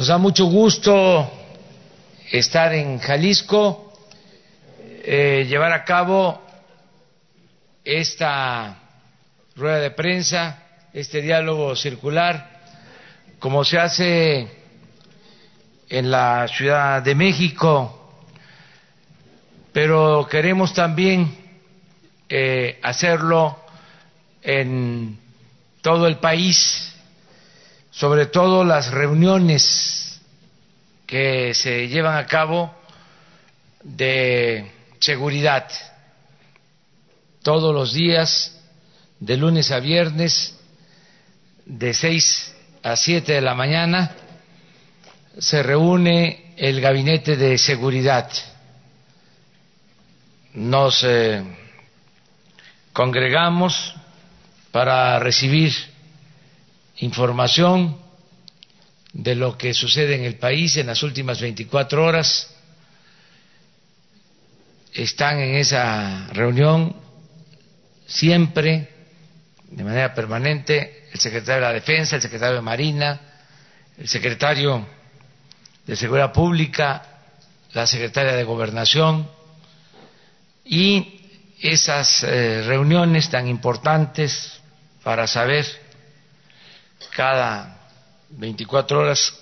Nos da mucho gusto estar en Jalisco, eh, llevar a cabo esta rueda de prensa, este diálogo circular, como se hace en la Ciudad de México, pero queremos también eh, hacerlo en todo el país, sobre todo las reuniones que se llevan a cabo de seguridad todos los días, de lunes a viernes, de seis a siete de la mañana, se reúne el gabinete de seguridad. Nos eh, congregamos para recibir información de lo que sucede en el país en las últimas 24 horas. Están en esa reunión siempre, de manera permanente, el secretario de la Defensa, el secretario de Marina, el secretario de Seguridad Pública, la secretaria de Gobernación y esas eh, reuniones tan importantes para saber cada 24 horas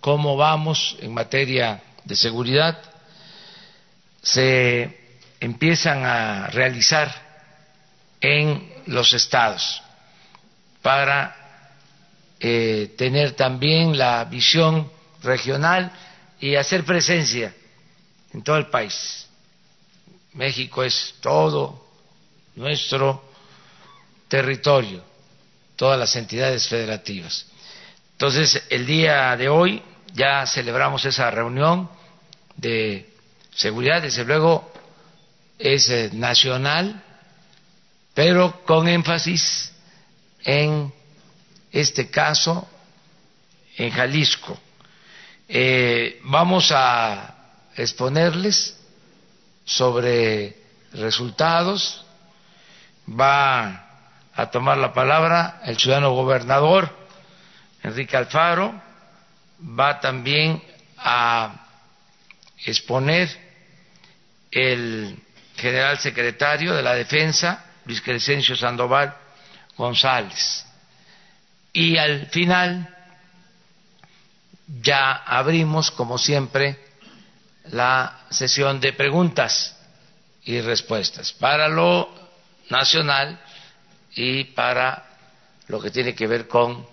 cómo vamos en materia de seguridad, se empiezan a realizar en los estados para eh, tener también la visión regional y hacer presencia en todo el país. México es todo nuestro territorio, todas las entidades federativas. Entonces, el día de hoy ya celebramos esa reunión de seguridad, desde luego es eh, nacional, pero con énfasis en este caso en Jalisco. Eh, vamos a exponerles sobre resultados. Va a tomar la palabra el ciudadano gobernador Enrique Alfaro. Va también a exponer el general secretario de la Defensa, Luis Crescencio Sandoval González. Y al final ya abrimos, como siempre, la sesión de preguntas y respuestas para lo nacional y para lo que tiene que ver con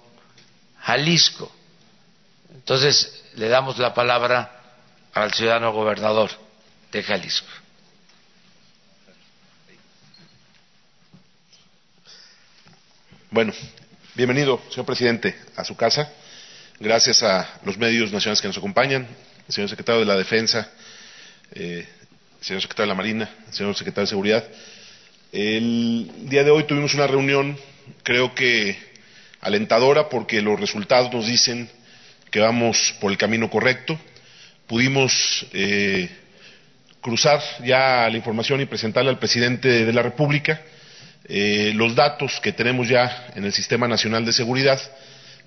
Jalisco. Entonces, le damos la palabra al ciudadano gobernador de Jalisco. Bueno, bienvenido, señor presidente, a su casa. Gracias a los medios nacionales que nos acompañan, señor secretario de la Defensa, eh, señor secretario de la Marina, señor secretario de Seguridad. El día de hoy tuvimos una reunión, creo que alentadora, porque los resultados nos dicen que vamos por el camino correcto. Pudimos eh, cruzar ya la información y presentarle al presidente de la República eh, los datos que tenemos ya en el Sistema Nacional de Seguridad,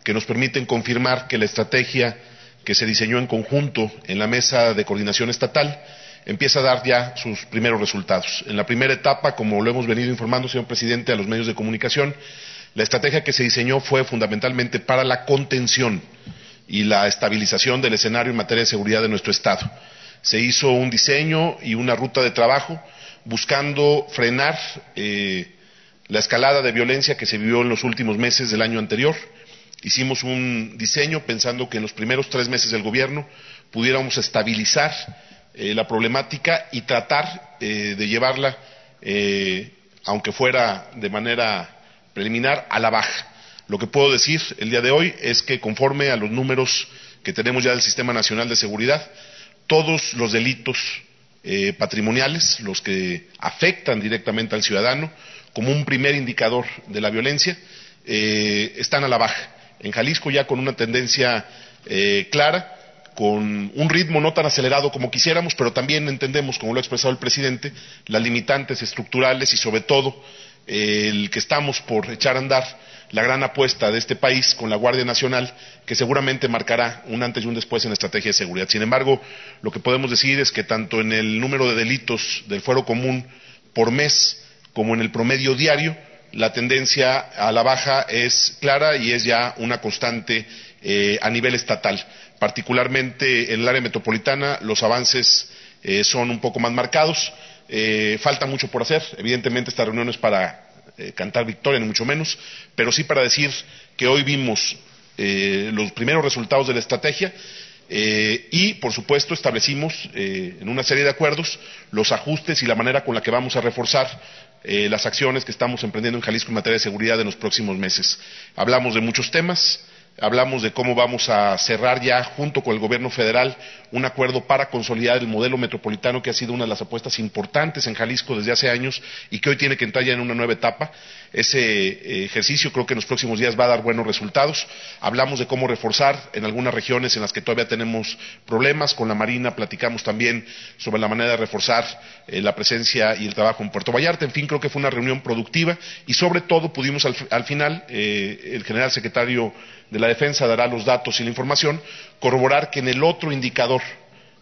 que nos permiten confirmar que la estrategia que se diseñó en conjunto en la mesa de coordinación estatal empieza a dar ya sus primeros resultados. En la primera etapa, como lo hemos venido informando, señor presidente, a los medios de comunicación, la estrategia que se diseñó fue fundamentalmente para la contención y la estabilización del escenario en materia de seguridad de nuestro Estado. Se hizo un diseño y una ruta de trabajo buscando frenar eh, la escalada de violencia que se vivió en los últimos meses del año anterior, Hicimos un diseño pensando que en los primeros tres meses del gobierno pudiéramos estabilizar eh, la problemática y tratar eh, de llevarla, eh, aunque fuera de manera preliminar, a la baja. Lo que puedo decir el día de hoy es que conforme a los números que tenemos ya del Sistema Nacional de Seguridad, todos los delitos patrimoniales, los que afectan directamente al ciudadano, como un primer indicador de la violencia, están a la baja en Jalisco ya con una tendencia eh, clara, con un ritmo no tan acelerado como quisiéramos, pero también entendemos, como lo ha expresado el presidente, las limitantes estructurales y sobre todo el que estamos por echar a andar la gran apuesta de este país con la Guardia Nacional, que seguramente marcará un antes y un después en la estrategia de seguridad. Sin embargo, lo que podemos decir es que tanto en el número de delitos del fuero común por mes como en el promedio diario, la tendencia a la baja es clara y es ya una constante eh, a nivel estatal. Particularmente en el área metropolitana, los avances eh, son un poco más marcados. Eh, falta mucho por hacer. Evidentemente, esta reunión es para eh, cantar victoria, ni mucho menos, pero sí para decir que hoy vimos los primeros resultados de la estrategia y, por supuesto, establecimos en una serie de acuerdos los ajustes y la manera con la que vamos a reforzar las acciones que estamos emprendiendo en Jalisco en materia de seguridad en los próximos meses. Hablamos de muchos temas, hablamos de cómo vamos a cerrar ya junto con el gobierno federal un acuerdo para consolidar el modelo metropolitano que ha sido una de las apuestas importantes en Jalisco desde hace años y que hoy tiene que entrar ya en una nueva etapa. Ese eh, ejercicio creo que en los próximos días va a dar buenos resultados. Hablamos de cómo reforzar en algunas regiones en las que todavía tenemos problemas. Con la Marina platicamos también sobre la manera de reforzar eh, la presencia y el trabajo en Puerto Vallarta. En fin, creo que fue una reunión productiva y sobre todo pudimos al, final, eh, el general secretario de la Defensa dará los datos y la información, corroborar que en el otro indicador,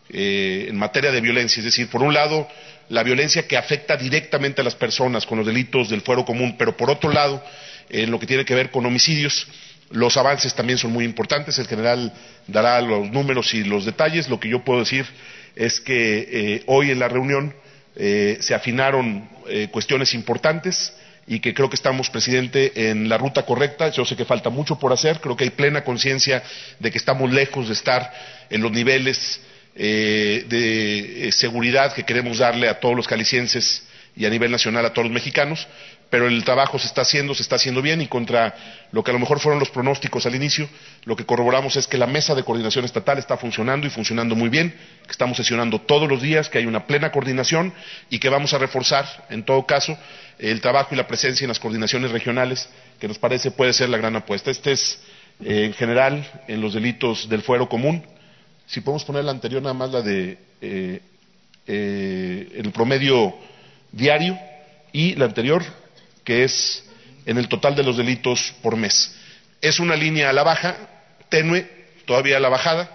eh, en materia de violencia, es decir, por un lado, la violencia que afecta directamente a las personas con los delitos del fuero común, pero por otro lado, en lo que tiene que ver con homicidios, los avances también son muy importantes. El general dará los números y los detalles. Lo que yo puedo decir es que eh, hoy en la reunión eh, se afinaron cuestiones importantes y que creo que estamos, presidente, en la ruta correcta. Yo sé que falta mucho por hacer, creo que hay plena conciencia de que estamos lejos de estar en los niveles eh, de eh, seguridad que queremos darle a todos los calicienses y a nivel nacional a todos los mexicanos, pero el trabajo se está haciendo, se está haciendo bien y contra lo que a lo mejor fueron los pronósticos al inicio, lo que corroboramos es que la mesa de coordinación estatal está funcionando y funcionando muy bien, que estamos sesionando todos los días, que hay una plena coordinación y que vamos a reforzar, en todo caso, el trabajo y la presencia en las coordinaciones regionales, que nos parece puede ser la gran apuesta. Este es, eh, en general, en los delitos del fuero común. Si podemos poner la anterior, nada más la de eh, eh, el promedio diario y la anterior, que es en el total de los delitos por mes. Es una línea a la baja, tenue, todavía a la bajada,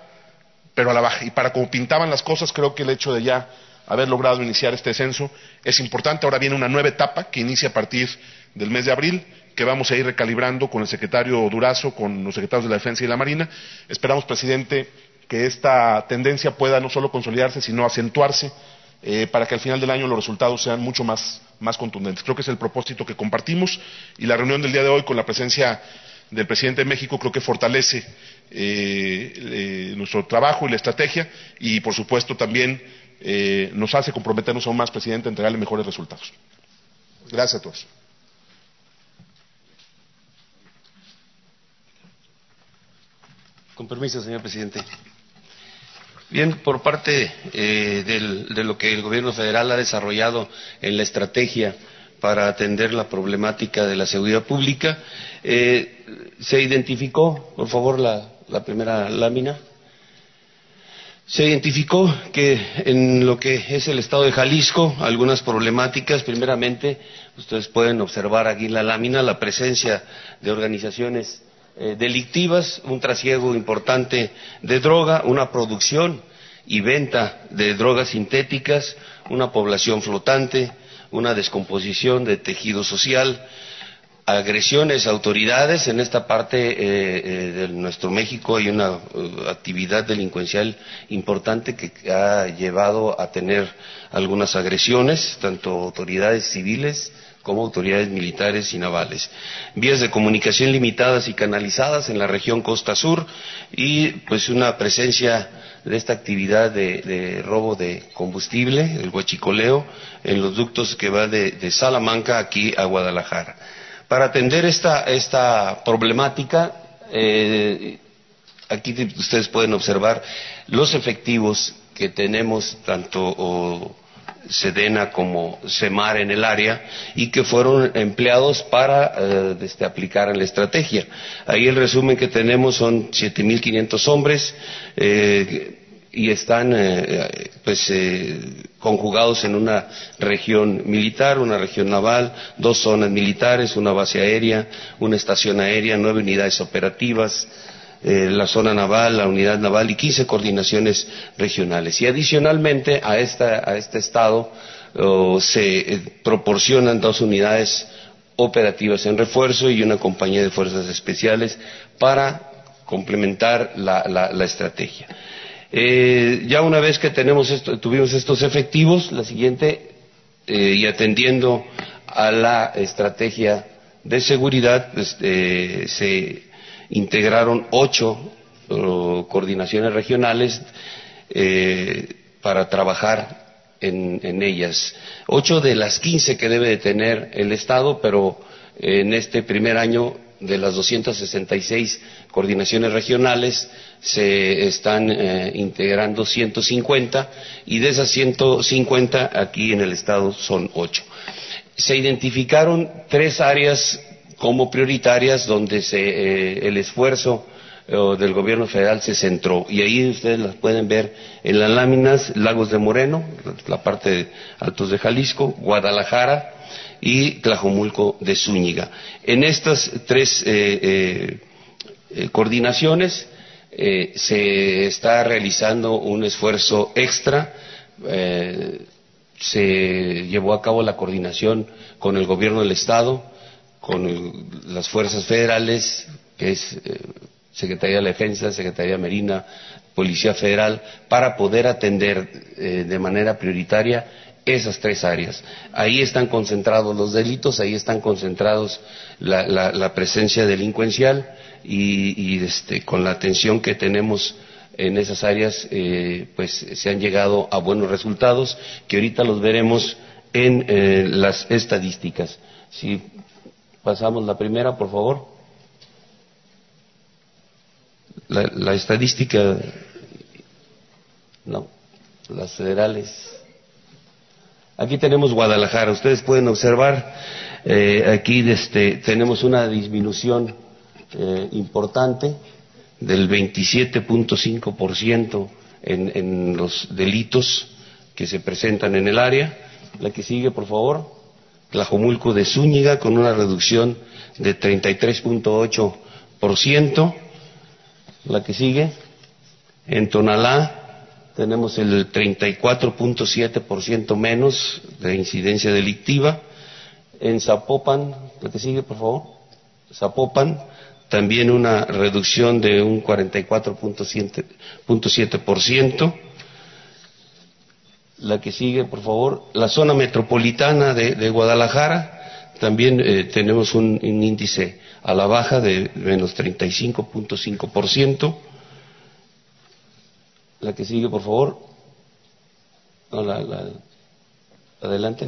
pero a la baja. Y para como pintaban las cosas, creo que el hecho de ya haber logrado iniciar este censo es importante. Ahora viene una nueva etapa que inicia a partir del mes de abril, que vamos a ir recalibrando con el secretario Durazo, con los secretarios de la Defensa y la Marina. Esperamos, presidente, que esta tendencia pueda no solo consolidarse, sino acentuarse eh, para que al final del año los resultados sean mucho más, contundentes. Creo que es el propósito que compartimos y la reunión del día de hoy con la presencia del presidente de México creo que fortalece eh, eh, nuestro trabajo y la estrategia y, por supuesto, también nos hace comprometernos aún más, presidente, a entregarle mejores resultados. Gracias a todos. Con permiso, señor presidente. Bien, por parte eh, de lo que el gobierno federal ha desarrollado en la estrategia para atender la problemática de la seguridad pública, eh, se identificó, por favor, la, la primera lámina, se identificó que en lo que es el estado de Jalisco, algunas problemáticas, primeramente, ustedes pueden observar aquí en la lámina la presencia de organizaciones eh, delictivas, un trasiego importante de droga, una producción y venta de drogas sintéticas, una población flotante, una descomposición de tejido social, agresiones a autoridades. En esta parte eh, eh, de nuestro México hay una actividad delincuencial importante que ha llevado a tener algunas agresiones, tanto autoridades civiles como autoridades militares y navales. Vías de comunicación limitadas y canalizadas en la región Costa Sur y pues una presencia de esta actividad de, robo de combustible, el huachicoleo, en los ductos que va de, Salamanca aquí a Guadalajara. Para atender esta, esta problemática, eh, aquí ustedes pueden observar los efectivos que tenemos tanto Sedena como Semar en el área y que fueron empleados para eh, este, aplicar en la estrategia. Ahí el resumen que tenemos son 7.500 hombres, eh, y están eh, pues eh, conjugados en una región militar, una región naval, dos zonas militares, una base aérea, una estación aérea, nueve unidades operativas, eh, la zona naval, la unidad naval y quince coordinaciones regionales. Y adicionalmente a, este estado se proporcionan dos unidades operativas en refuerzo y una compañía de fuerzas especiales para complementar la estrategia. Eh, ya una vez que tenemos tuvimos estos efectivos, la siguiente, eh, y atendiendo a la estrategia de seguridad, pues, eh, se integraron ocho coordinaciones regionales para trabajar en, ellas. Ocho de las quince que debe de tener el Estado, pero en este primer año de las 266 coordinaciones regionales se están eh, integrando 150 y de esas 150 aquí en el estado son ocho. Se identificaron tres áreas como prioritarias donde se, eh, el esfuerzo eh, del gobierno federal se centró y ahí ustedes las pueden ver en las láminas Lagos de Moreno, la parte de Altos de Jalisco, Guadalajara, y Tlajomulco de Zúñiga. En estas tres eh, coordinaciones se está realizando un esfuerzo extra. se llevó a cabo la coordinación con el gobierno del Estado, con las fuerzas federales, que es Secretaría de la Defensa, Secretaría Marina, Policía Federal, para poder atender de manera prioritaria esas tres áreas. Ahí están concentrados los delitos, ahí están concentrados la, presencia delincuencial y, este, con la atención que tenemos en esas áreas, eh, pues se han llegado a buenos resultados que ahorita los veremos en eh, las estadísticas. Pasamos la primera, por favor. La, estadística, no, las federales. Aquí tenemos Guadalajara. Ustedes pueden observar, eh, aquí este, tenemos una disminución eh, importante del 27.5% en, en los delitos que se presentan en el área. La que sigue, por favor. Tlajomulco de Zúñiga con una reducción de 33.8%. La que sigue. En Tonalá tenemos el 34.7% menos de incidencia delictiva. En Zapopan, la que sigue, por favor. Zapopan, también una reducción de un 44.7%. La que sigue, por favor. La zona metropolitana de, Guadalajara, también eh, tenemos un, índice a la baja de menos 35.5%. La que sigue, por favor. adelante.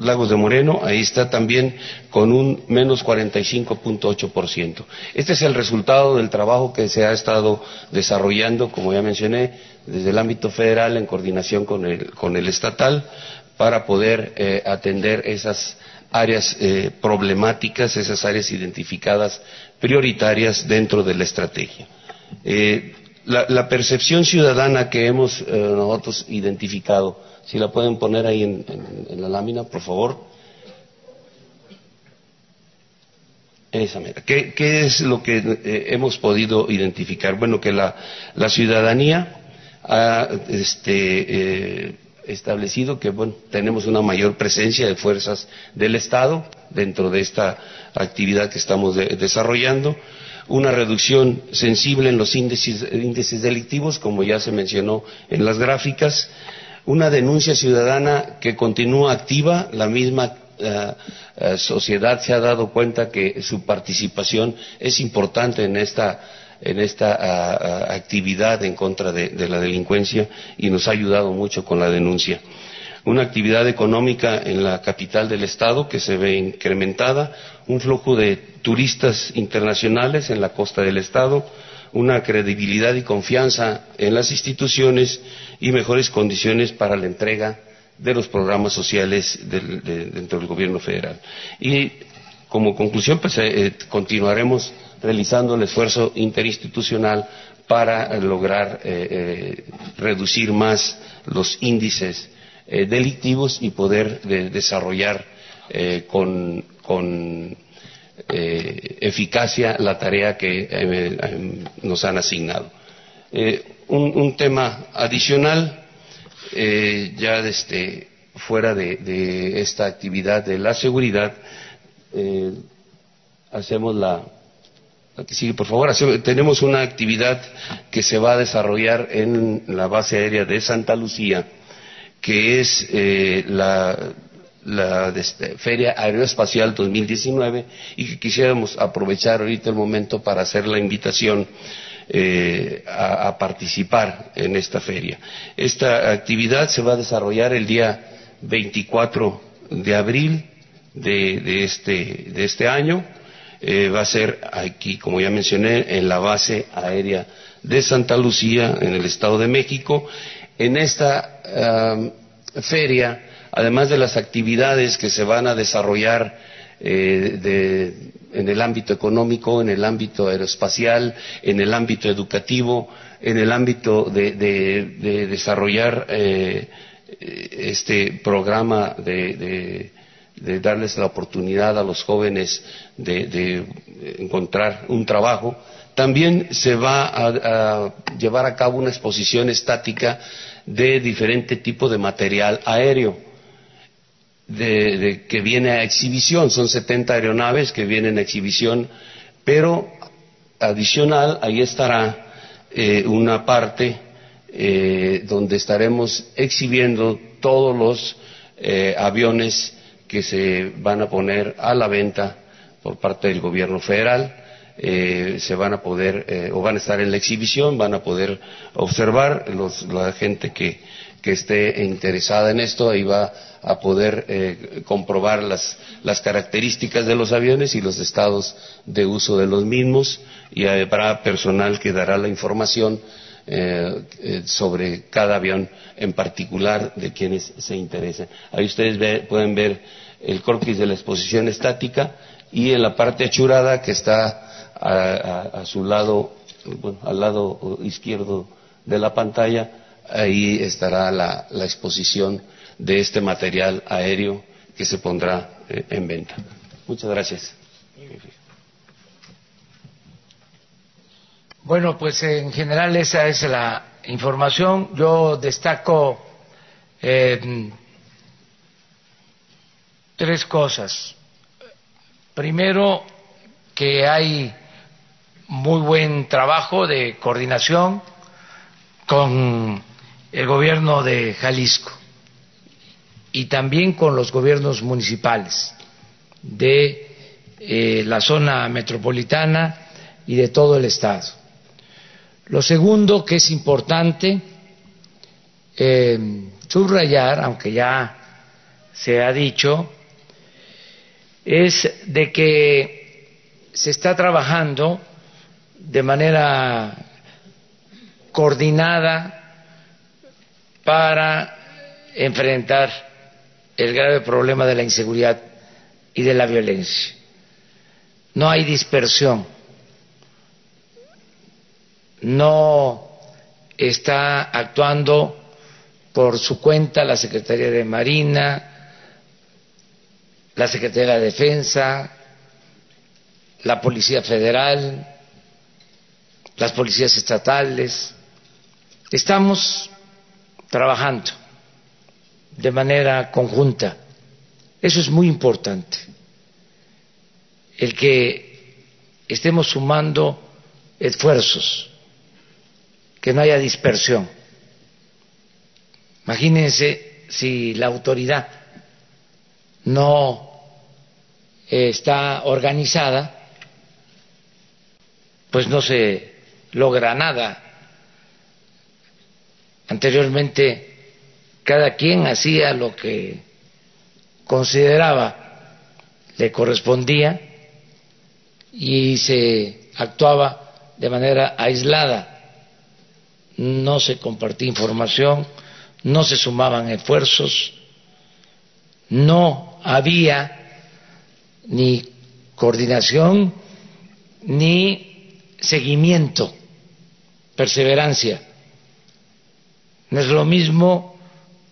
Lagos de Moreno, ahí está también con un menos 45.8%. Este es el resultado del trabajo que se ha estado desarrollando, como ya mencioné, desde el ámbito federal en coordinación con el, estatal para poder eh, atender esas áreas eh, problemáticas, esas áreas identificadas prioritarias dentro de la estrategia. Eh, la, percepción ciudadana que hemos nosotros identificado, si la pueden poner ahí en, la lámina, por favor. Esa ¿Qué, es lo que eh, hemos podido identificar? Bueno, que la, ciudadanía ha este, eh, establecido que bueno, tenemos una mayor presencia de fuerzas del Estado dentro de esta actividad que estamos desarrollando una reducción sensible en los índices, delictivos, como ya se mencionó en las gráficas, una denuncia ciudadana que continúa activa, la misma eh, eh, sociedad se ha dado cuenta que su participación es importante en esta, actividad en contra de, la delincuencia y nos ha ayudado mucho con la denuncia. Una actividad económica en la capital del estado que se ve incrementada, un flujo de turistas internacionales en la costa del estado, una credibilidad y confianza en las instituciones y mejores condiciones para la entrega de los programas sociales dentro del gobierno federal. Y como conclusión, pues eh, continuaremos realizando el esfuerzo interinstitucional para lograr reducir más los índices delictivos y poder desarrollar con, eficacia la tarea que nos han asignado. Un, tema adicional, ya desde fuera de, esta actividad de la seguridad, eh, hacemos la, que sigue, por favor, tenemos una actividad que se va a desarrollar en la base aérea de Santa Lucía, que es eh, la, este, Feria Aeroespacial 2019 y que quisiéramos aprovechar ahorita el momento para hacer la invitación eh, a, participar en esta feria. Esta actividad se va a desarrollar el día 24 de abril de, este, de este, año. Eh, va a ser aquí, como ya mencioné, en la base aérea de Santa Lucía, en el Estado de México. En esta feria, además de las actividades que se van a desarrollar eh, en el ámbito económico, en el ámbito aeroespacial, en el ámbito educativo, en el ámbito de, desarrollar eh, este programa de, darles la oportunidad a los jóvenes de, encontrar un trabajo, también se va a, llevar a cabo una exposición estática de diferente tipo de material aéreo que viene a exhibición. Son 70 aeronaves que vienen a exhibición, pero adicional ahí estará eh, una parte eh, donde estaremos exhibiendo todos los eh, aviones que se van a poner a la venta por parte del gobierno federal. Eh, se van a poder o van a estar en la exhibición, van a poder observar la gente que, que esté interesada en esto, ahí va a poder comprobar las, las, características de los aviones y los estados de uso de los mismos y habrá personal que dará la información eh, eh, sobre cada avión en particular de quienes se interesen. Ahí ustedes pueden ver el croquis de la exposición estática y en la parte achurada que está a, su lado, al lado izquierdo de la pantalla, ahí estará la, exposición de este material aéreo que se pondrá eh, en venta. Muchas gracias. Bueno, pues en general esa es la información. Yo destaco eh, tres cosas. Primero, que hay muy buen trabajo de coordinación con el gobierno de Jalisco y también con los gobiernos municipales de eh, la zona metropolitana y de todo el estado. Lo segundo que es importante eh, subrayar, aunque ya se ha dicho, es de que se está trabajando de manera coordinada para enfrentar el grave problema de la inseguridad y de la violencia. No hay dispersión no está actuando por su cuenta la Secretaría de Marina, la Secretaría de Defensa, la Policía Federal, las policías estatales. Estamos trabajando de manera conjunta. Eso es muy importante. El que estemos sumando esfuerzos que no haya dispersión. Imagínense si la autoridad no está organizada, pues no se logra nada. Anteriormente cada quien hacía lo que consideraba le correspondía y se actuaba de manera aislada no se compartía información, no se sumaban esfuerzos, no había ni coordinación ni seguimiento perseverancia. No es lo mismo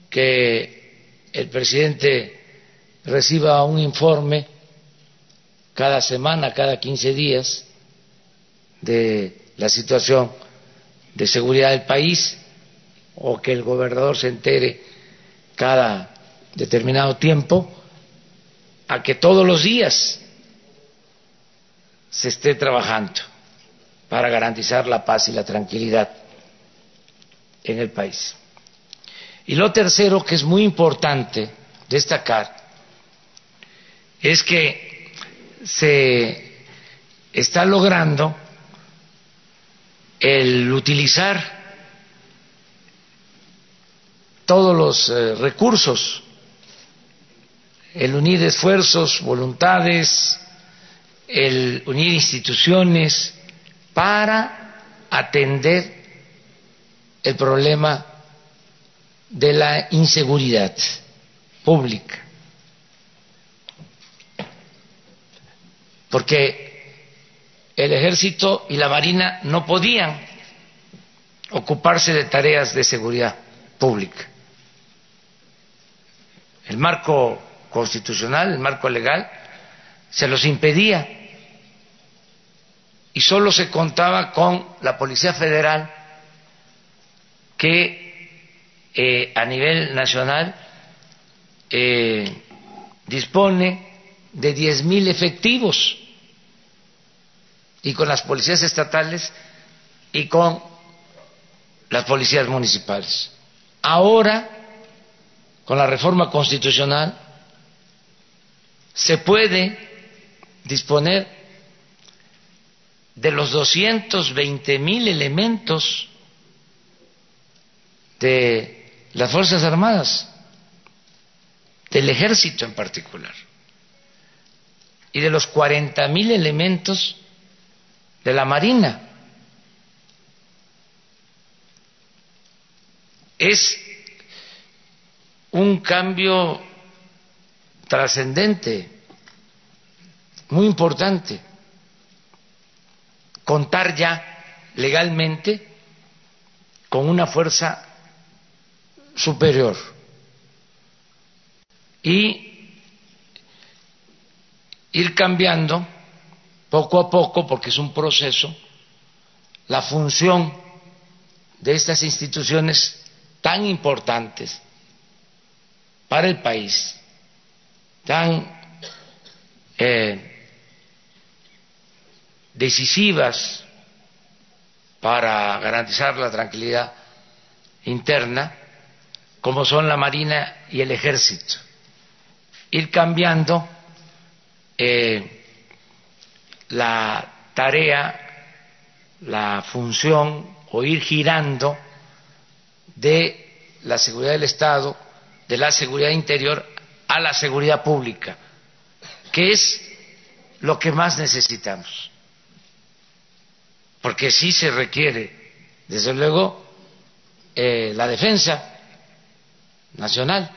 que el presidente reciba un informe cada semana, cada 15 días, de la situación de seguridad del país o que el gobernador se entere cada determinado tiempo, a que todos los días se esté trabajando para garantizar la paz y la tranquilidad en el país. Y lo tercero que es muy importante destacar es que se está logrando el utilizar todos los eh, recursos, el unir esfuerzos, voluntades, el unir instituciones para atender el problema de la inseguridad pública. Porque el ejército y la marina no podían ocuparse de tareas de seguridad pública. El marco constitucional, el marco legal, se los impedía y solo se contaba con la Policía Federal que eh, a nivel nacional eh, dispone de 10.000 efectivos y con las policías estatales y con las policías municipales. Ahora, con la reforma constitucional, se puede disponer de los 220 mil elementos de las Fuerzas Armadas, del ejército en particular, y de los 40 mil elementos de la Marina. Es un cambio trascendente, muy importante, contar ya legalmente con una fuerza superior. Y ir cambiando poco a poco, porque es un proceso, la función de estas instituciones tan importantes para el país, tan eh, decisivas para garantizar la tranquilidad interna, como son la Marina y el Ejército. Ir cambiando eh, la tarea, la función o ir girando de la seguridad del Estado, de la seguridad interior a la seguridad pública, que es lo que más necesitamos. Porque sí se requiere, desde luego, eh, la defensa nacional.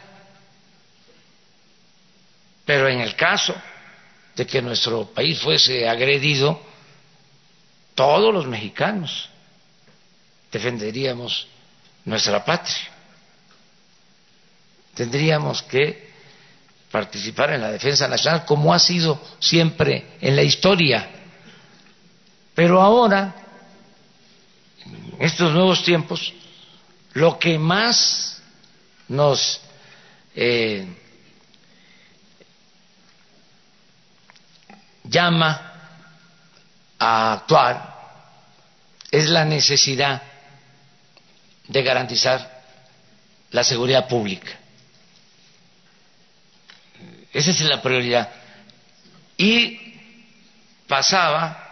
Pero en el caso de que nuestro país fuese agredido, todos los mexicanos defenderíamos nuestra patria. Tendríamos que participar en la defensa nacional como ha sido siempre en la historia. Pero ahora, en estos nuevos tiempos, lo que más nos eh, llama a actuar es la necesidad de garantizar la seguridad pública. Esa es la prioridad. Y pasaba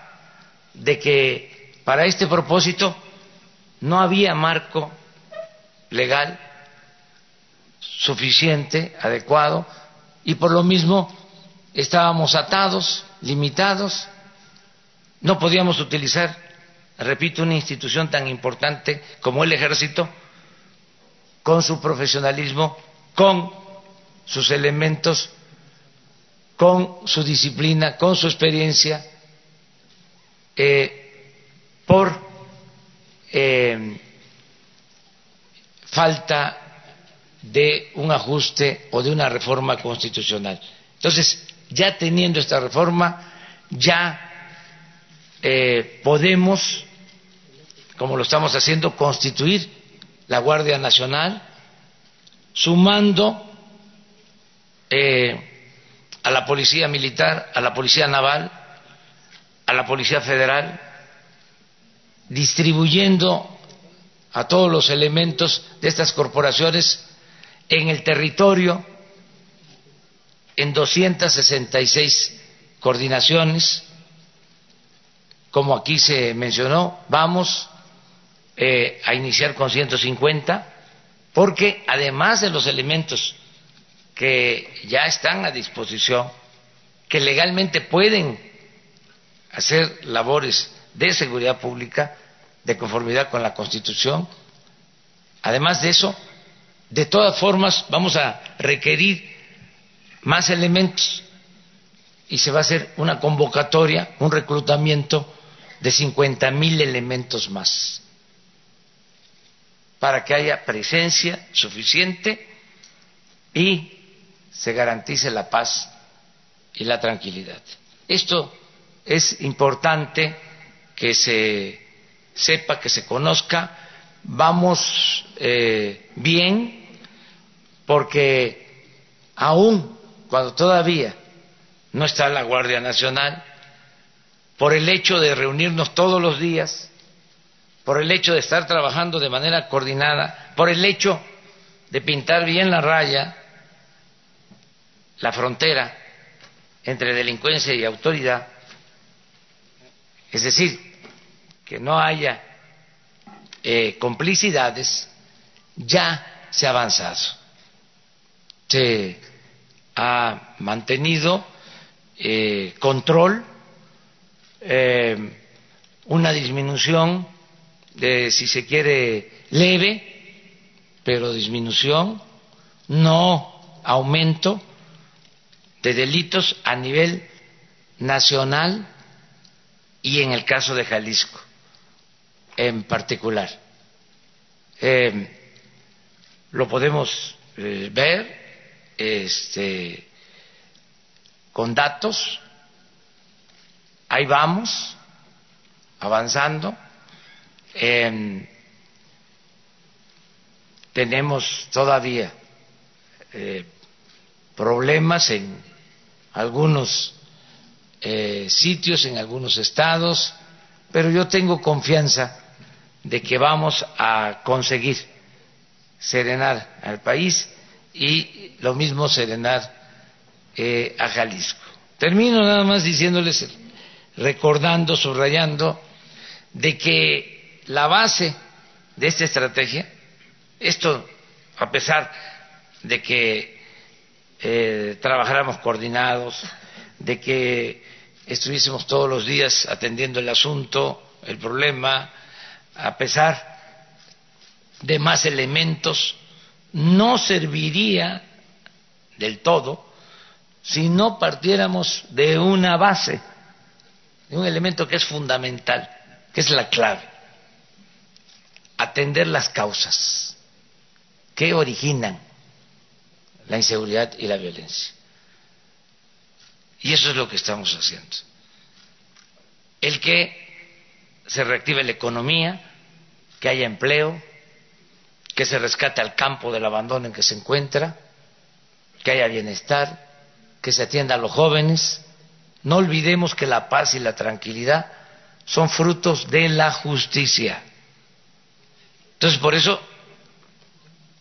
de que para este propósito no había marco legal suficiente, adecuado, y por lo mismo estábamos atados, limitados, no podíamos utilizar, repito, una institución tan importante como el ejército, con su profesionalismo, con sus elementos con su disciplina, con su experiencia, eh, por eh, falta de un ajuste o de una reforma constitucional. Entonces, ya teniendo esta reforma, ya eh, podemos, como lo estamos haciendo, constituir la Guardia Nacional, sumando eh, a la Policía Militar, a la Policía Naval, a la Policía Federal, distribuyendo a todos los elementos de estas corporaciones en el territorio en 266 coordinaciones, como aquí se mencionó, vamos eh, a iniciar con 150, porque además de los elementos que ya están a disposición, que legalmente pueden hacer labores de seguridad pública de conformidad con la Constitución, además de eso, de todas formas vamos a requerir más elementos y se va a hacer una convocatoria, un reclutamiento de 50 mil elementos más para que haya presencia suficiente y se garantice la paz y la tranquilidad. Esto es importante que se sepa, que se conozca. Vamos eh, bien porque aún cuando todavía no está la Guardia Nacional, por el hecho de reunirnos todos los días, por el hecho de estar trabajando de manera coordinada, por el hecho de pintar bien la raya, la frontera entre delincuencia y autoridad, es decir, que no haya eh, complicidades, ya se ha avanzado. Se ha mantenido eh, control, eh, una disminución de, si se quiere, leve, pero disminución, no aumento de delitos a nivel nacional y en el caso de Jalisco en particular. Eh, lo podemos ver este, con datos, ahí vamos, avanzando. tenemos todavía eh, problemas en algunos eh, sitios, en algunos estados, pero yo tengo confianza de que vamos a conseguir serenar al país y lo mismo serenar eh, a Jalisco. Termino nada más diciéndoles, recordando, subrayando, de que la base de esta estrategia, esto a pesar de que eh, trabajáramos coordinados, de que estuviésemos todos los días atendiendo el asunto, el problema, a pesar de más elementos, no serviría del todo si no partiéramos de una base, de un elemento que es fundamental, que es la clave, atender las causas que originan la inseguridad y la violencia. Y eso es lo que estamos haciendo. El que se reactive la economía, que haya empleo, que se rescate al campo del abandono en que se encuentra, que haya bienestar, que se atienda a los jóvenes. No olvidemos que la paz y la tranquilidad son frutos de la justicia. Entonces, por eso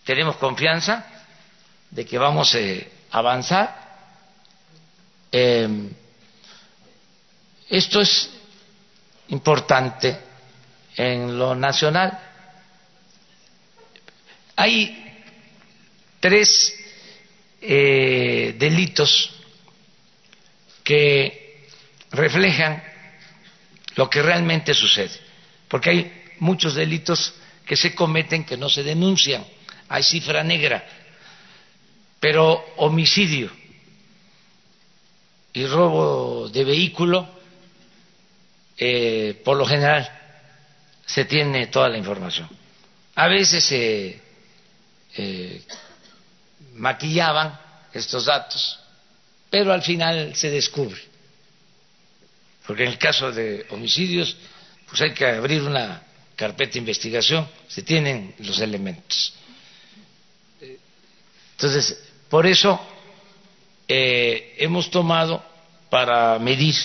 tenemos confianza de que vamos eh, a avanzar. Eh, esto es importante en lo nacional. Hay tres eh, delitos que reflejan lo que realmente sucede, porque hay muchos delitos que se cometen que no se denuncian, hay cifra negra, pero homicidio y robo de vehículo, eh, por lo general, se tiene toda la información. A veces se eh, maquillaban estos datos, pero al final se descubre. Porque en el caso de homicidios, pues hay que abrir una carpeta de investigación, se tienen los elementos. Entonces, por eso eh, hemos tomado para medir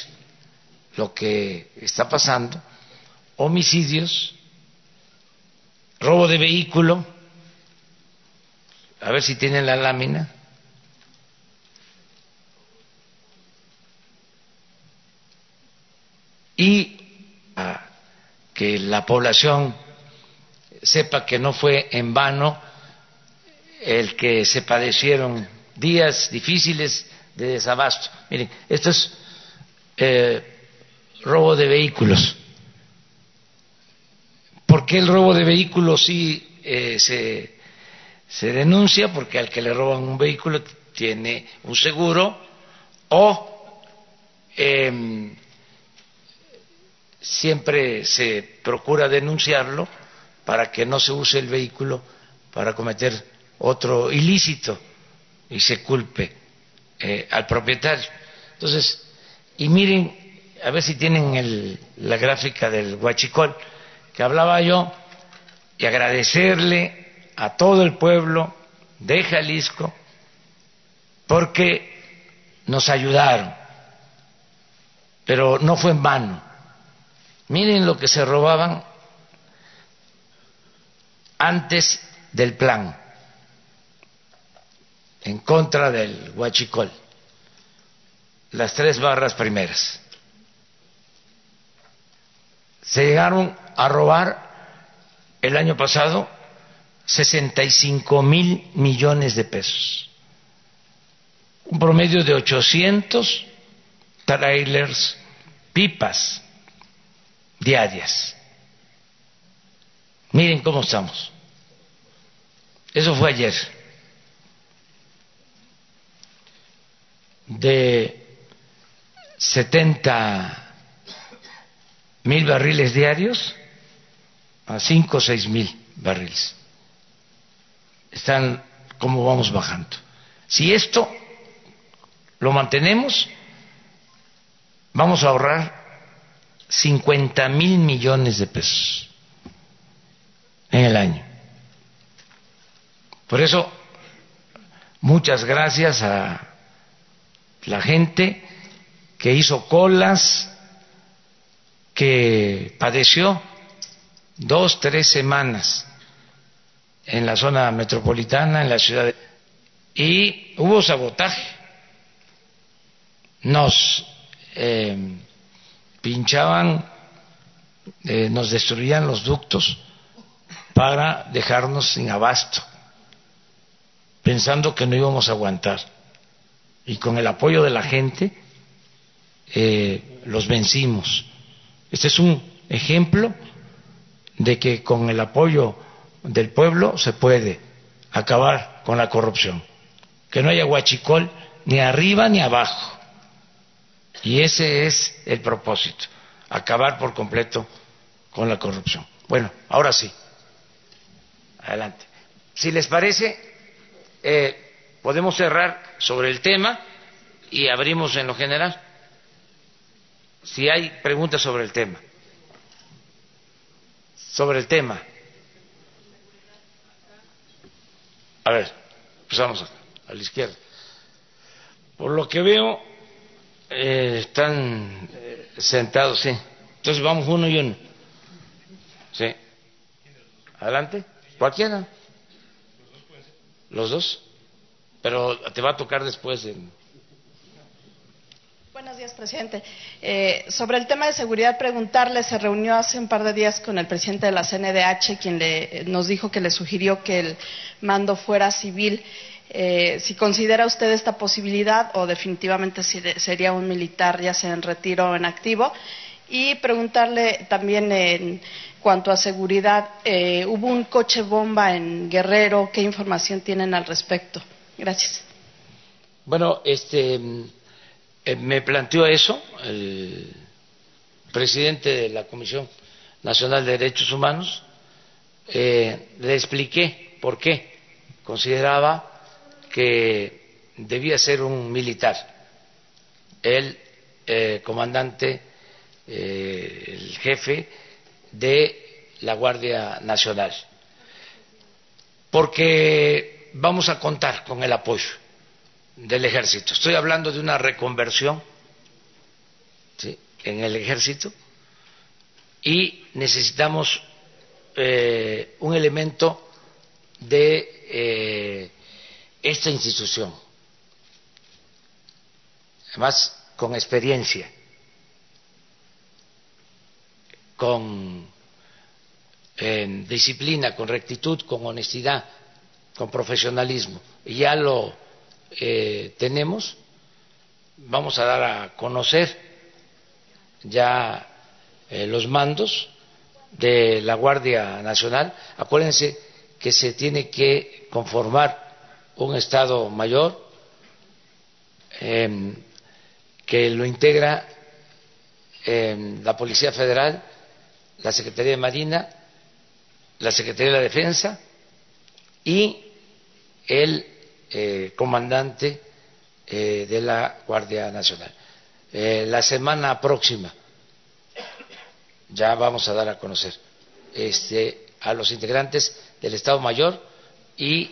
lo que está pasando, homicidios, robo de vehículo, a ver si tienen la lámina, y que la población sepa que no fue en vano el que se padecieron días difíciles de desabasto. Miren, esto es eh, robo de vehículos. ¿Por qué el robo de vehículos sí eh, se, se denuncia? Porque al que le roban un vehículo tiene un seguro o eh, siempre se procura denunciarlo para que no se use el vehículo para cometer otro ilícito y se culpe eh, al propietario. Entonces, y miren, a ver si tienen el, la gráfica del huachicol que hablaba yo, y agradecerle a todo el pueblo de Jalisco porque nos ayudaron, pero no fue en vano. Miren lo que se robaban antes del plan, en contra del huachicol, las tres barras primeras. Se llegaron a robar el año pasado 65 mil millones de pesos, un promedio de 800 trailers, pipas, diarias. Miren cómo estamos. Eso fue ayer. De 70 mil barriles diarios a 5 o 6 mil barriles. Están como vamos bajando. Si esto lo mantenemos, vamos a ahorrar 50 mil millones de pesos en el año. Por eso, muchas gracias a la gente que hizo colas, que padeció dos, tres semanas en la zona metropolitana, en la ciudad de... Y hubo sabotaje. Nos eh, pinchaban, eh, nos destruían los ductos para dejarnos sin abasto, pensando que no íbamos a aguantar. Y con el apoyo de la gente eh, los vencimos. Este es un ejemplo de que con el apoyo del pueblo se puede acabar con la corrupción. Que no haya guachicol ni arriba ni abajo y ese es el propósito, acabar por completo con la corrupción. Bueno, ahora sí. Adelante. Si les parece, eh, podemos cerrar sobre el tema y abrimos en lo general. Si hay preguntas sobre el tema. Sobre el tema. A ver, empezamos a la izquierda. Por lo que veo, eh, están eh, sentados, sí. Entonces vamos uno y uno. Sí. Adelante. Cualquiera. Los dos. Pero te va a tocar después. Buenos días, presidente. Eh, sobre el tema de seguridad, preguntarle, se reunió hace un par de días con el presidente de la CNDH, quien le, nos dijo que le sugirió que el mando fuera civil. Eh, si considera usted esta posibilidad o definitivamente sería un militar ya sea en retiro o en activo. Y preguntarle también en cuanto a seguridad, eh, hubo un coche bomba en Guerrero, ¿qué información tienen al respecto? Gracias. Bueno, este, eh, me planteó eso el presidente de la Comisión Nacional de Derechos Humanos, eh, le expliqué por qué consideraba que debía ser un militar, el eh, comandante, el jefe de la Guardia Nacional, porque vamos a contar con el apoyo del ejército. Estoy hablando de una reconversión en el ejército y necesitamos eh, un elemento de eh, esta institución, además con experiencia, con eh, disciplina, con rectitud, con honestidad, con profesionalismo. Y ya lo tenemos, vamos a dar a conocer ya los mandos de la Guardia Nacional. Acuérdense que se tiene que conformar un Estado mayor em, que lo integra em, la Policía Federal, la Secretaría de Marina, la Secretaría de la Defensa y el eh, comandante eh, de la Guardia Nacional. Eh, la semana próxima ya vamos a dar a conocer este, a los integrantes del Estado Mayor y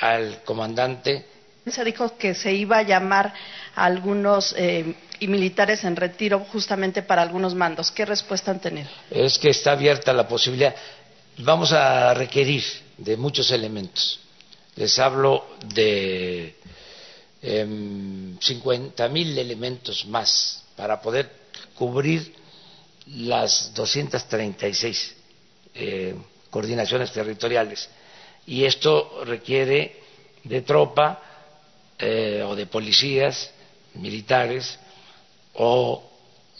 al comandante. Se dijo que se iba a llamar a algunos eh, y militares en retiro justamente para algunos mandos. ¿Qué respuesta han tenido? Es que está abierta la posibilidad. Vamos a requerir de muchos elementos. Les hablo de eh, 50 mil elementos más para poder cubrir las 236 eh, coordinaciones territoriales. Y esto requiere de tropa eh, o de policías militares o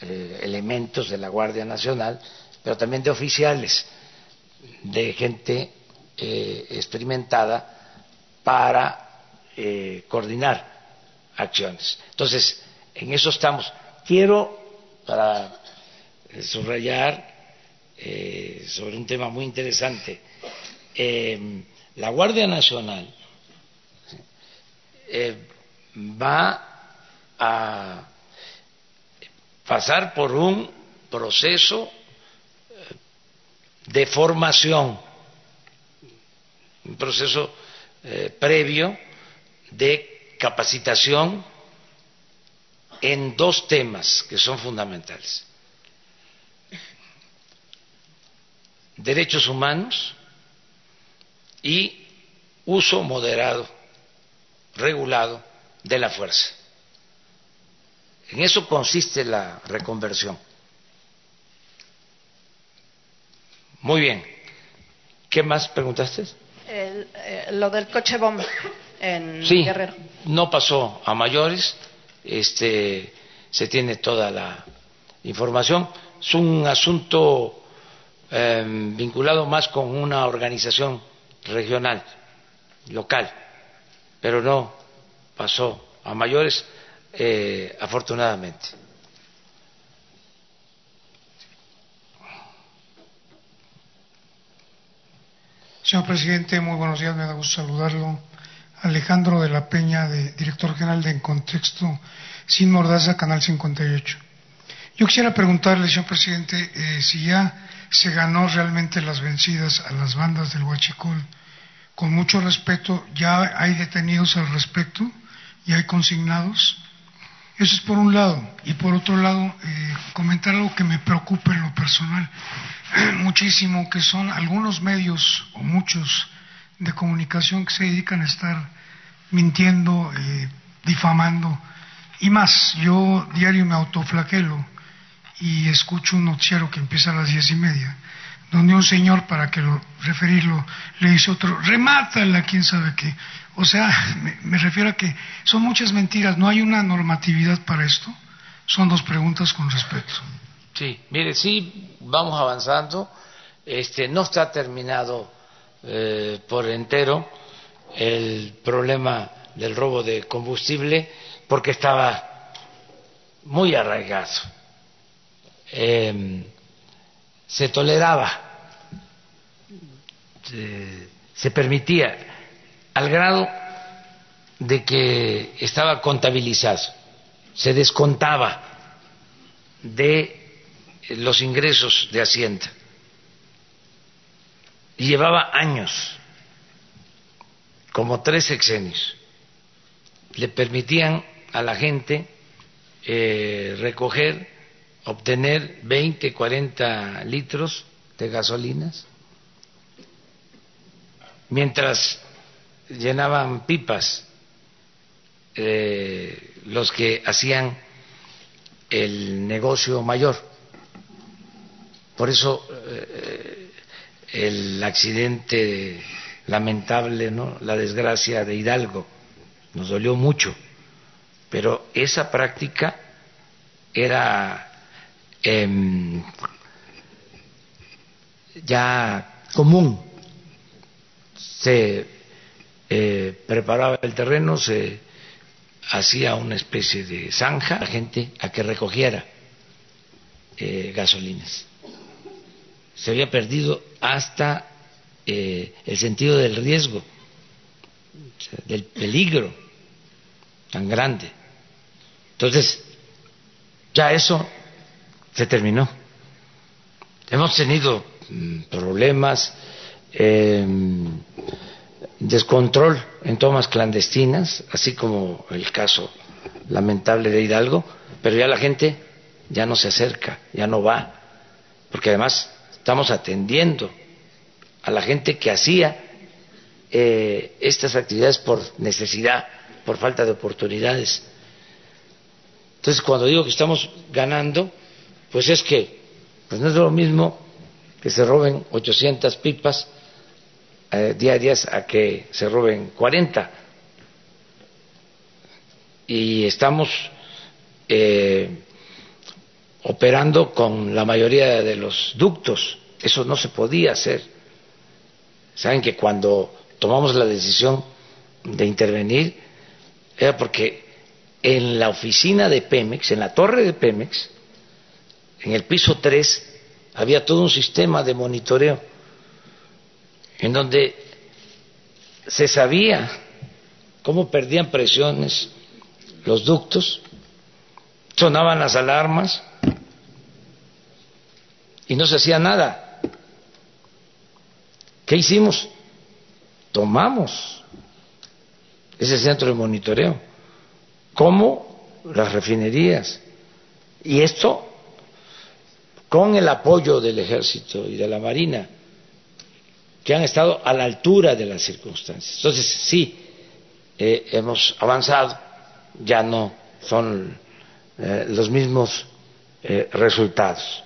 eh, elementos de la Guardia Nacional, pero también de oficiales, de gente experimentada para coordinar acciones. Entonces, en eso estamos. Quiero, para subrayar eh, sobre un tema muy interesante. Eh, la Guardia Nacional eh, va a pasar por un proceso de formación, un proceso previo de capacitación en dos temas que son fundamentales. derechos humanos y uso moderado, regulado de la fuerza. En eso consiste la reconversión. Muy bien. ¿Qué más preguntaste? Eh, lo del coche bomba en sí, Guerrero. No pasó a mayores. Este, se tiene toda la información. Es un asunto Em, vinculado más con una organización regional, local, pero no pasó a mayores, eh, afortunadamente. Señor presidente, muy buenos días, me da gusto saludarlo. Alejandro de la Peña, de, director general de En Contexto, Sin Mordaza, Canal 58. Yo quisiera preguntarle, señor presidente, eh, si ya se ganó realmente las vencidas a las bandas del Huachicol. Con mucho respeto, ya hay detenidos al respecto, y hay consignados. Eso es por un lado. Y por otro lado, eh, comentar algo que me preocupa en lo personal muchísimo, que son algunos medios o muchos de comunicación que se dedican a estar mintiendo, eh, difamando. Y más, yo diario me autoflaquelo y escucho un noticiero que empieza a las diez y media, donde un señor, para que lo referirlo, le dice otro, remátala, quién sabe qué. O sea, me, refiero a que son muchas mentiras, no hay una normatividad para esto. Son dos preguntas con respeto. Sí, mire, sí, vamos avanzando. Este, no está terminado eh, por entero el problema del robo de combustible porque estaba muy arraigado Em, se toleraba, se, permitía, al grado de que estaba contabilizado, se descontaba de los ingresos de Hacienda. Y llevaba años, como tres sexenios. Le permitían a la gente eh, recoger, obtener 20, 40 litros de gasolinas, mientras llenaban pipas eh, los que hacían el negocio mayor. Por eso eh, el accidente lamentable, ¿no? la desgracia de Hidalgo, nos dolió mucho pero esa práctica era em, ya común. Se eh, preparaba el terreno, se hacía una especie de zanja la gente a que recogiera eh, gasolinas. Se había perdido hasta eh, el sentido del riesgo, del peligro tan grande. Entonces, ya eso se terminó. Hemos tenido mm, problemas, em, descontrol en tomas clandestinas, así como el caso lamentable de Hidalgo, pero ya la gente ya no se acerca, ya no va, porque además estamos atendiendo a la gente que hacía eh, estas actividades por necesidad, por falta de oportunidades. Entonces, cuando digo que estamos ganando, pues es que pues no es lo mismo que se roben 800 pipas eh, diarias a que se roben 40. Y estamos eh, operando con la mayoría de los ductos. Eso no se podía hacer. Saben que cuando tomamos la decisión de intervenir era porque en la oficina de Pemex, en la torre de Pemex, en el piso 3, había todo un sistema de monitoreo en donde se sabía cómo perdían presiones los ductos, sonaban las alarmas y no se hacía nada. ¿Qué hicimos? Tomamos ese centro de monitoreo como las refinerías. Y esto con el apoyo del ejército y de la marina, que han estado a la altura de las circunstancias. Entonces, sí, eh, hemos avanzado, ya no son eh, los mismos eh, resultados.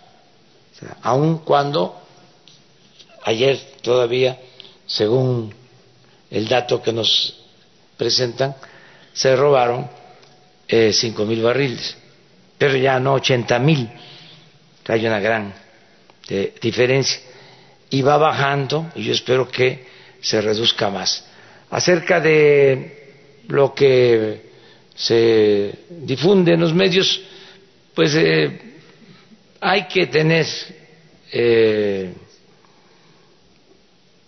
aun cuando ayer todavía, según el dato que nos presentan, se robaron cinco mil barriles, pero ya no ochenta mil. Hay una gran diferencia. Y va bajando, y yo espero que se reduzca más. Acerca de lo que se difunde en los medios, pues eh, hay que tener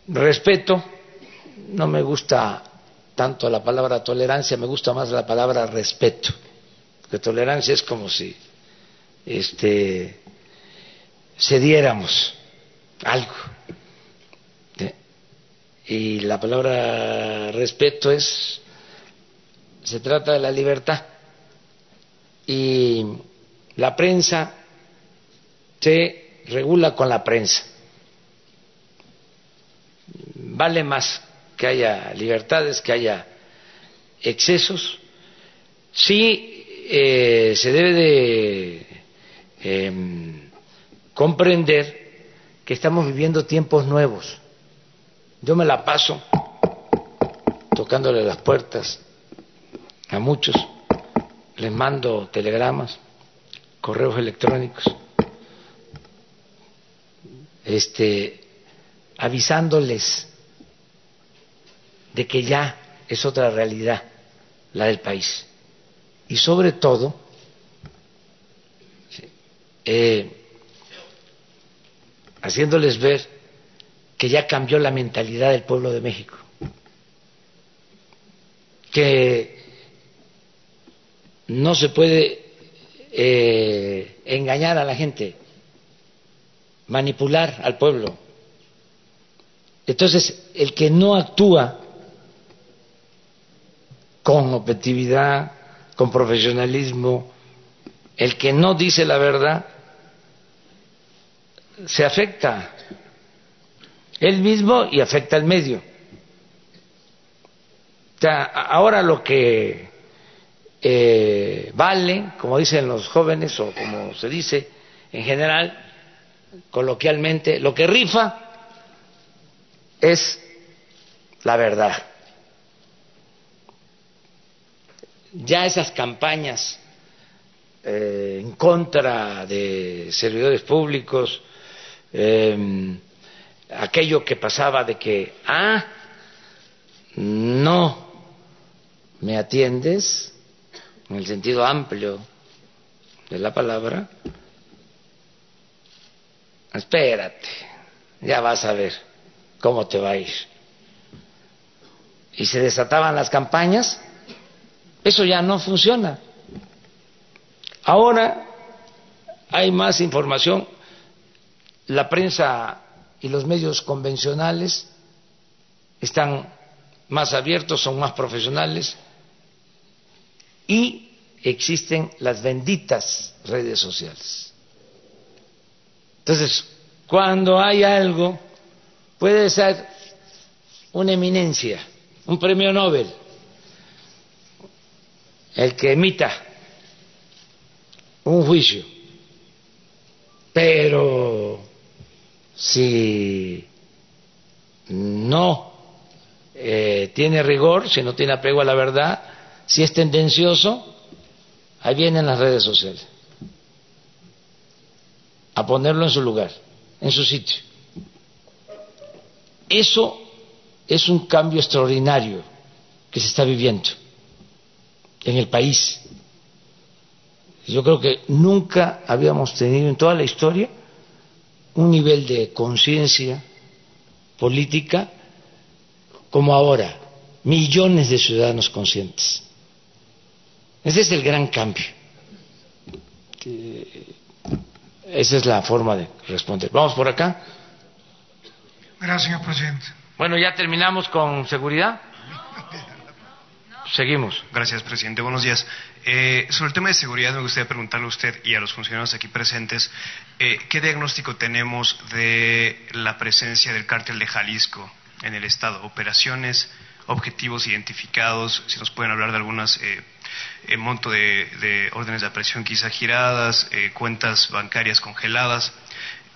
respeto. No me gusta tanto la palabra tolerancia, me gusta más la palabra respeto. Porque tolerancia es como si este, cediéramos algo. Y la palabra respeto es, se trata de la libertad. Y la prensa se regula con la prensa. Vale más que haya libertades, que haya excesos. Sí eh, se debe de em, comprender que estamos viviendo tiempos nuevos. Yo me la paso tocándole las puertas a muchos, les mando telegramas, correos electrónicos, este, avisándoles de que ya es otra realidad la del país. Y sobre todo, eh, haciéndoles ver que ya cambió la mentalidad del pueblo de México, que no se puede eh, engañar a la gente, manipular al pueblo. Entonces, el que no actúa con objetividad, con profesionalismo, el que no dice la verdad, se afecta él mismo y afecta al medio. ahora lo que eh, vale, como dicen los jóvenes o como se dice en general, coloquialmente, lo que rifa es la verdad. Ya esas campañas eh, en contra de servidores públicos, eh, aquello que pasaba de que, ah, no me atiendes, en el sentido amplio de la palabra, espérate, ya vas a ver cómo te va a ir. Y se desataban las campañas, eso ya no funciona. Ahora hay más información, la prensa y los medios convencionales están más abiertos, son más profesionales y existen las benditas redes sociales. Entonces, cuando hay algo, puede ser una eminencia, un premio Nobel, el que emita un juicio, pero si no eh, tiene rigor, si no tiene apego a la verdad, si es tendencioso, ahí vienen las redes sociales a ponerlo en su lugar, en su sitio. Eso es un cambio extraordinario que se está viviendo en el país. Yo creo que nunca habíamos tenido en toda la historia un nivel de conciencia política como ahora, millones de ciudadanos conscientes. Ese es el gran cambio. Esa es la forma de responder. Vamos por acá. Gracias, señor presidente. Bueno, ya terminamos con seguridad. Seguimos. Gracias, presidente. Buenos días. Eh, sobre el tema de seguridad, me gustaría preguntarle a usted y a los funcionarios aquí presentes, eh, ¿qué diagnóstico tenemos de la presencia del cártel de Jalisco en el Estado? Operaciones, objetivos identificados, si nos pueden hablar de algunas, eh, monto de, órdenes de apresión quizá giradas, cuentas bancarias congeladas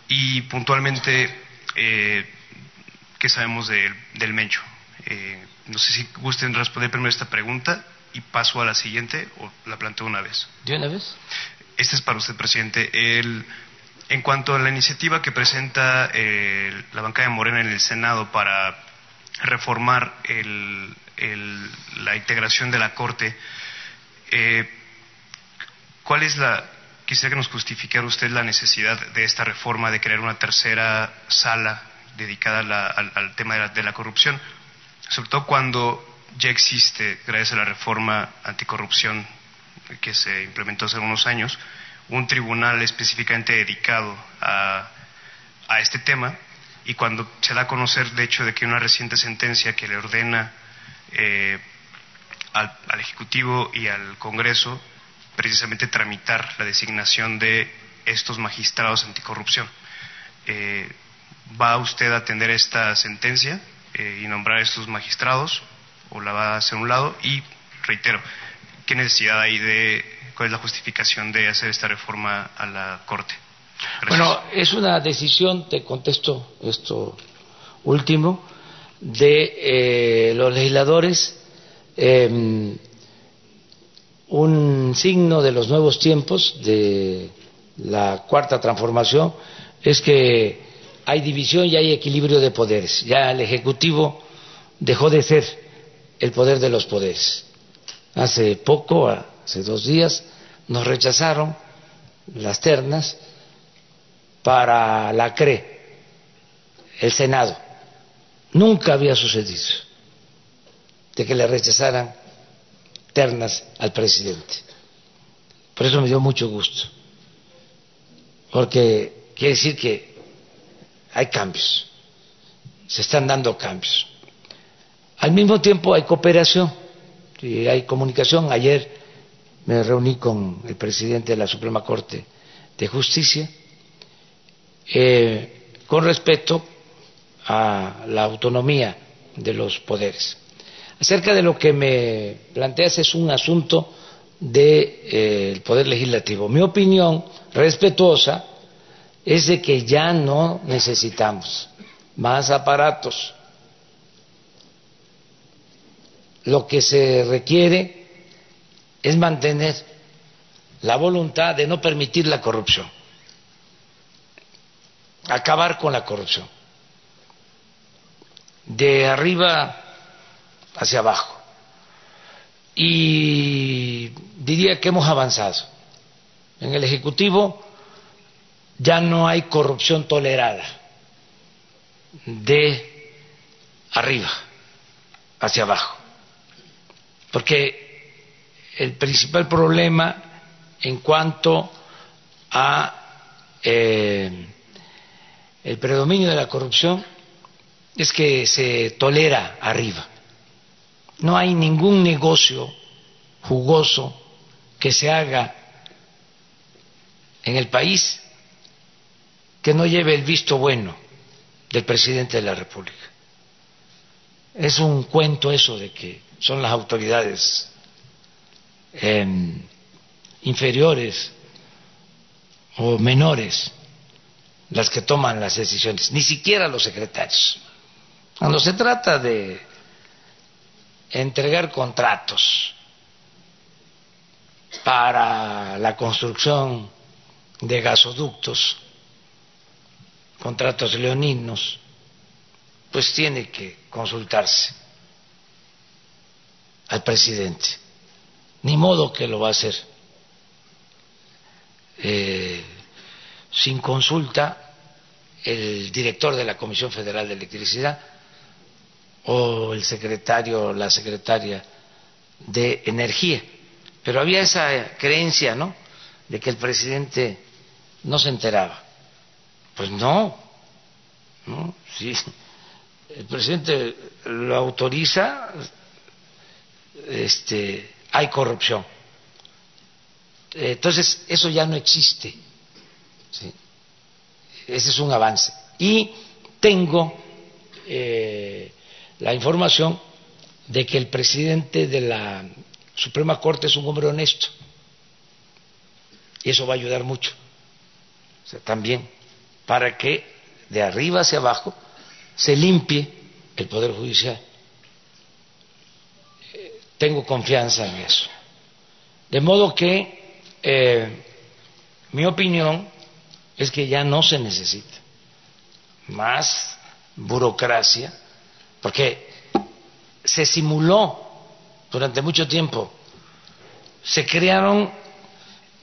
y puntualmente, ¿qué sabemos del Mencho? No sé si gusten responder primero esta pregunta y paso a la siguiente o la planteo una vez. ¿De una vez? Este es para usted, presidente. en cuanto a la iniciativa que presenta eh, la bancada de Morena en el Senado para reformar la integración de la Corte, eh, ¿cuál es la... Quisiera que nos justificara usted la necesidad de esta reforma, de crear una tercera sala dedicada al, tema de la corrupción sobre todo cuando ya existe, gracias a la reforma anticorrupción que se implementó hace unos años, un tribunal específicamente dedicado a, este tema y cuando se da a conocer, de hecho, de que una reciente sentencia que le ordena eh, al, Ejecutivo y al Congreso precisamente tramitar la designación de estos magistrados anticorrupción. Eh, ¿Va usted a atender esta sentencia? Eh, y nombrar estos magistrados o la va a hacer un lado y reitero qué necesidad hay de cuál es la justificación de hacer esta reforma a la corte bueno es una decisión te contesto esto último de eh, los legisladores em, un signo de los nuevos tiempos de la cuarta transformación es que hay división y hay equilibrio de poderes. Ya el Ejecutivo dejó de ser el poder de los poderes. Hace poco, hace dos días, nos rechazaron las ternas para la CRE, el Senado. Nunca había sucedido de que le rechazaran ternas al presidente. Por eso me dio mucho gusto, porque quiere decir que hay cambios, se están dando cambios. Al mismo tiempo hay cooperación y hay comunicación. Ayer me reuní con el presidente de la Suprema Corte de Justicia eh, con respecto a la autonomía de los poderes. Acerca de lo que me planteas es un asunto del eh, Poder Legislativo. Mi opinión respetuosa es de que ya no necesitamos más aparatos. Lo que se requiere es mantener la voluntad de no permitir la corrupción, acabar con la corrupción, de arriba hacia abajo. Y diría que hemos avanzado. En el Ejecutivo ya no hay corrupción tolerada de arriba hacia abajo. Porque el principal problema en cuanto a eh, el predominio de la corrupción es que se tolera arriba. No hay ningún negocio jugoso que se haga en el país que no lleve el visto bueno del presidente de la República. Es un cuento eso de que son las autoridades em, inferiores o menores las que toman las decisiones, ni siquiera los secretarios. Cuando se trata de entregar contratos para la construcción de gasoductos, contratos leoninos, pues tiene que consultarse al presidente. Ni modo que lo va a hacer eh, sin consulta el director de la Comisión Federal de Electricidad o el secretario o la secretaria de Energía. Pero había esa creencia, ¿no?, de que el presidente no se enteraba. Pues no, ¿no? Si el presidente lo autoriza, este, hay corrupción. Entonces, eso ya no existe. Ese es un avance. Y tengo eh, la información de que el presidente de la Suprema Corte es un hombre honesto. Y eso va a ayudar mucho. también para que de arriba hacia abajo se limpie el Poder Judicial. Tengo confianza en eso. De modo que eh, mi opinión es que ya no se necesita más burocracia porque se simuló durante mucho tiempo, se crearon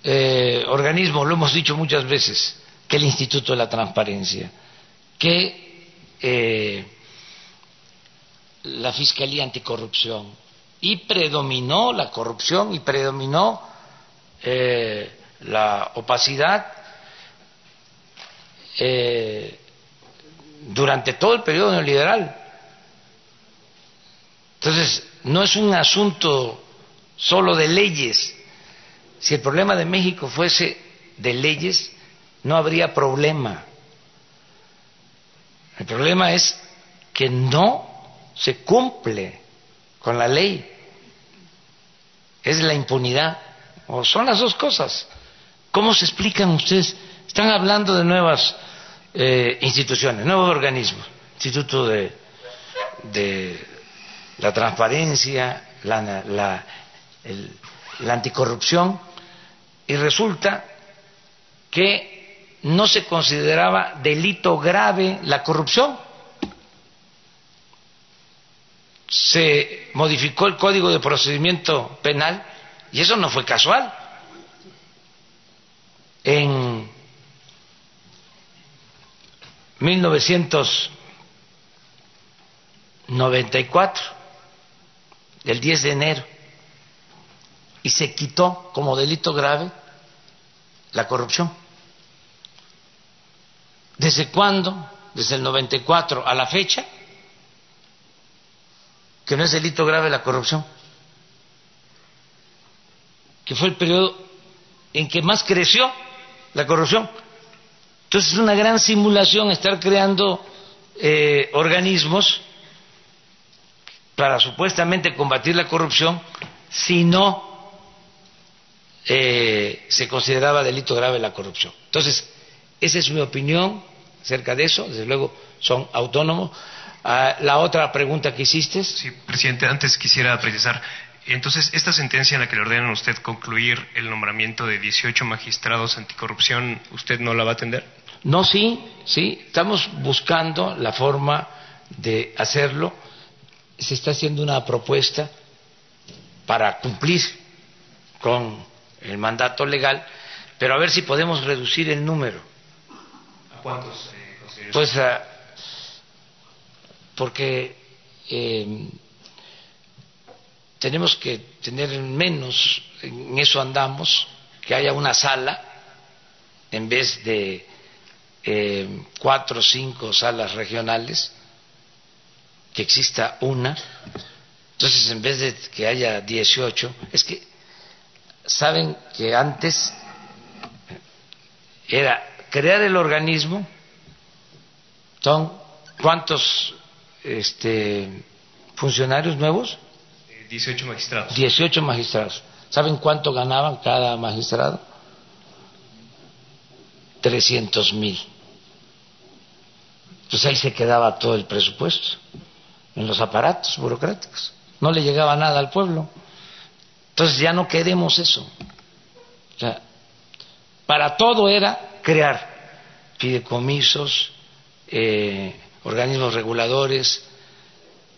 eh, organismos, lo hemos dicho muchas veces, que el Instituto de la Transparencia, que eh, la Fiscalía Anticorrupción, y predominó la corrupción y predominó eh, la opacidad durante todo el periodo neoliberal. Entonces, no es un asunto solo de leyes. Si el problema de México fuese de leyes, no habría problema. El problema es que no se cumple con la ley. Es la impunidad. O son las dos cosas. ¿Cómo se explican ustedes? Están hablando de nuevas eh, instituciones, nuevos organismos. Instituto de, de la transparencia, la, anticorrupción, y resulta que no se consideraba delito grave la corrupción. Se modificó el Código de Procedimiento Penal y eso no fue casual. En 1900 94, el 10 de enero, y se quitó como delito grave la corrupción. ¿Desde cuándo? Desde el 94 a la fecha, que no es delito grave la corrupción, que fue el periodo en que más creció la corrupción. Entonces es una gran simulación estar creando eh, organismos para supuestamente combatir la corrupción si no eh, se consideraba delito grave la corrupción. Entonces, esa es mi opinión acerca de eso, desde luego son autónomos. Ah, la otra pregunta que hiciste. Sí, presidente, antes quisiera precisar. Entonces, esta sentencia en la que le ordenan a usted concluir el nombramiento de 18 magistrados anticorrupción, ¿usted no la va a atender? No, sí, sí, estamos buscando la forma de hacerlo. Se está haciendo una propuesta para cumplir con el mandato legal, pero a ver si podemos reducir el número. ¿A cuántos? Eh, pues ah, porque eh, tenemos que tener menos, en eso andamos, que haya una sala en vez de eh, cuatro o cinco salas regionales, que exista una. Entonces, en vez de que haya 18, es que saben que antes era crear el organismo, son cuántos este, funcionarios nuevos? 18 magistrados. 18 magistrados. ¿Saben cuánto ganaban cada magistrado? 300 mil. Pues ahí se quedaba todo el presupuesto, en los aparatos burocráticos. No le llegaba nada al pueblo. Entonces ya no queremos eso. O sea, para todo era crear fideicomisos, eh, organismos reguladores,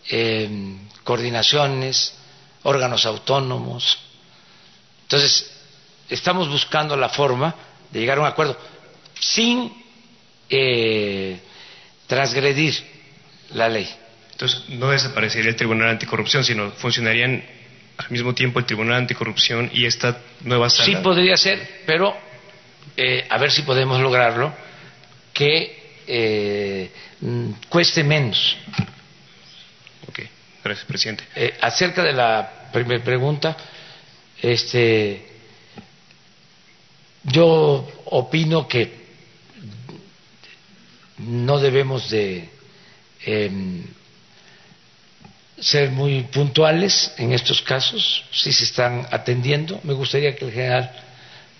eh, coordinaciones, órganos autónomos. Entonces, estamos buscando la forma de llegar a un acuerdo sin eh, transgredir la ley. Entonces, no desaparecería el Tribunal Anticorrupción, sino funcionarían al mismo tiempo el Tribunal Anticorrupción y esta nueva sala. Sí podría ser, pero eh, a ver si podemos lograrlo que eh, cueste menos. Ok, gracias, presidente. Eh, acerca de la primera pregunta, este, yo opino que no debemos de em, ser muy puntuales en estos casos, si se están atendiendo. Me gustaría que el general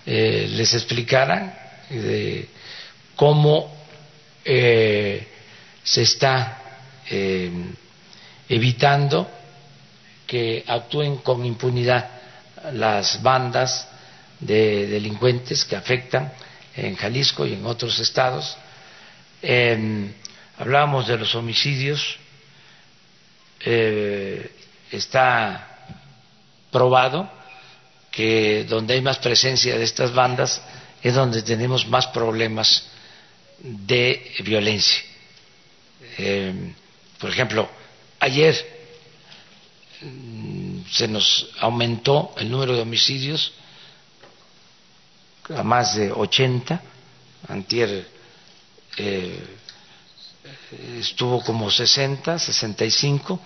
eh, les explicara de cómo eh, se está em, evitando que actúen con impunidad las bandas de delincuentes que afectan en Jalisco y en otros estados. Eh, hablábamos de los homicidios, eh, está probado que donde hay más presencia de estas bandas es donde tenemos más problemas de violencia. Eh, por ejemplo, ayer mm, se nos aumentó el número de homicidios a más de 80, antier eh, estuvo como 60, 65,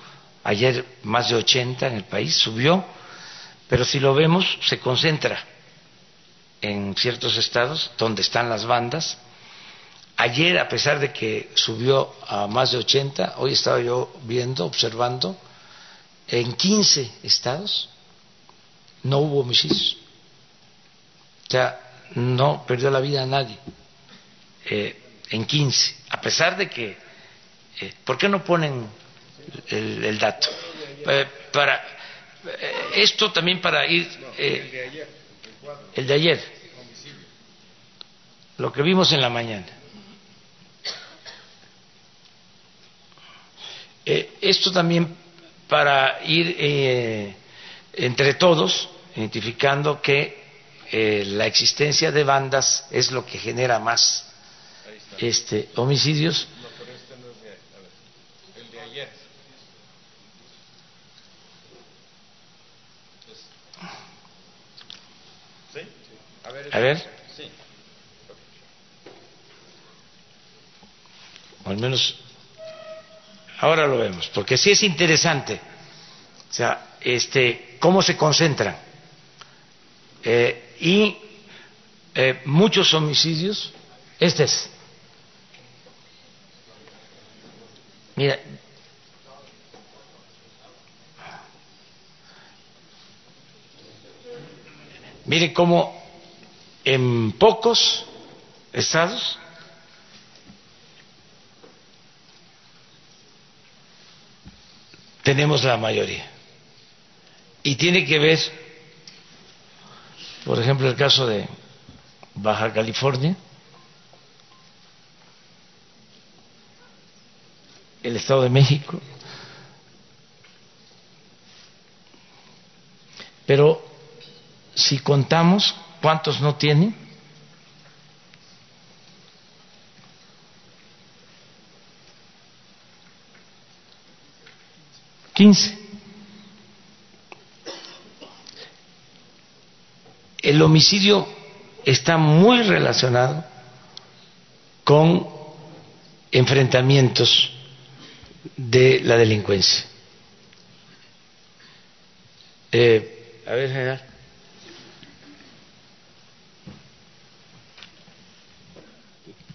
ayer más de 80 en el país, subió, pero si lo vemos se concentra en ciertos estados donde están las bandas. Ayer, a pesar de que subió a más de 80, hoy estaba yo viendo, observando, en 15 estados no hubo homicidios. O sea, no perdió la vida nadie. Eh, en 15, a pesar de que, eh, ¿por qué no ponen el, dato? Eh, para esto también para ir, el de ayer, lo que vimos en la mañana. esto también para ir entre todos identificando que la existencia de bandas es lo que genera más este, homicidios. A ver. O al menos ahora lo vemos, porque sí es interesante. O sea, este, cómo se concentran. Eh, y eh, muchos homicidios, este es. Mira, Mire cómo en pocos estados tenemos la mayoría. Y tiene que ver, por ejemplo, el caso de Baja California, el Estado de México, pero si contamos cuántos no tienen, quince. El homicidio está muy relacionado con enfrentamientos de la delincuencia. Eh, a ver, general.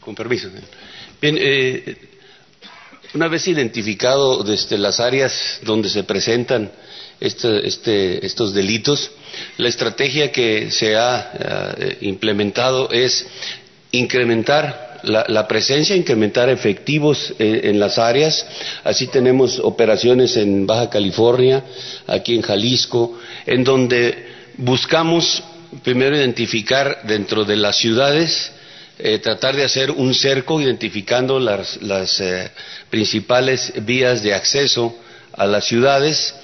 Con permiso. Bien, eh, una vez identificado desde las áreas donde se presentan este, este, estos delitos, la estrategia que se ha eh, implementado es incrementar la, presencia, incrementar efectivos en las áreas. Así tenemos operaciones en Baja California, aquí en Jalisco, en donde buscamos primero identificar dentro de las ciudades eh, tratar de hacer un cerco identificando las, eh, principales vías de acceso a las ciudades,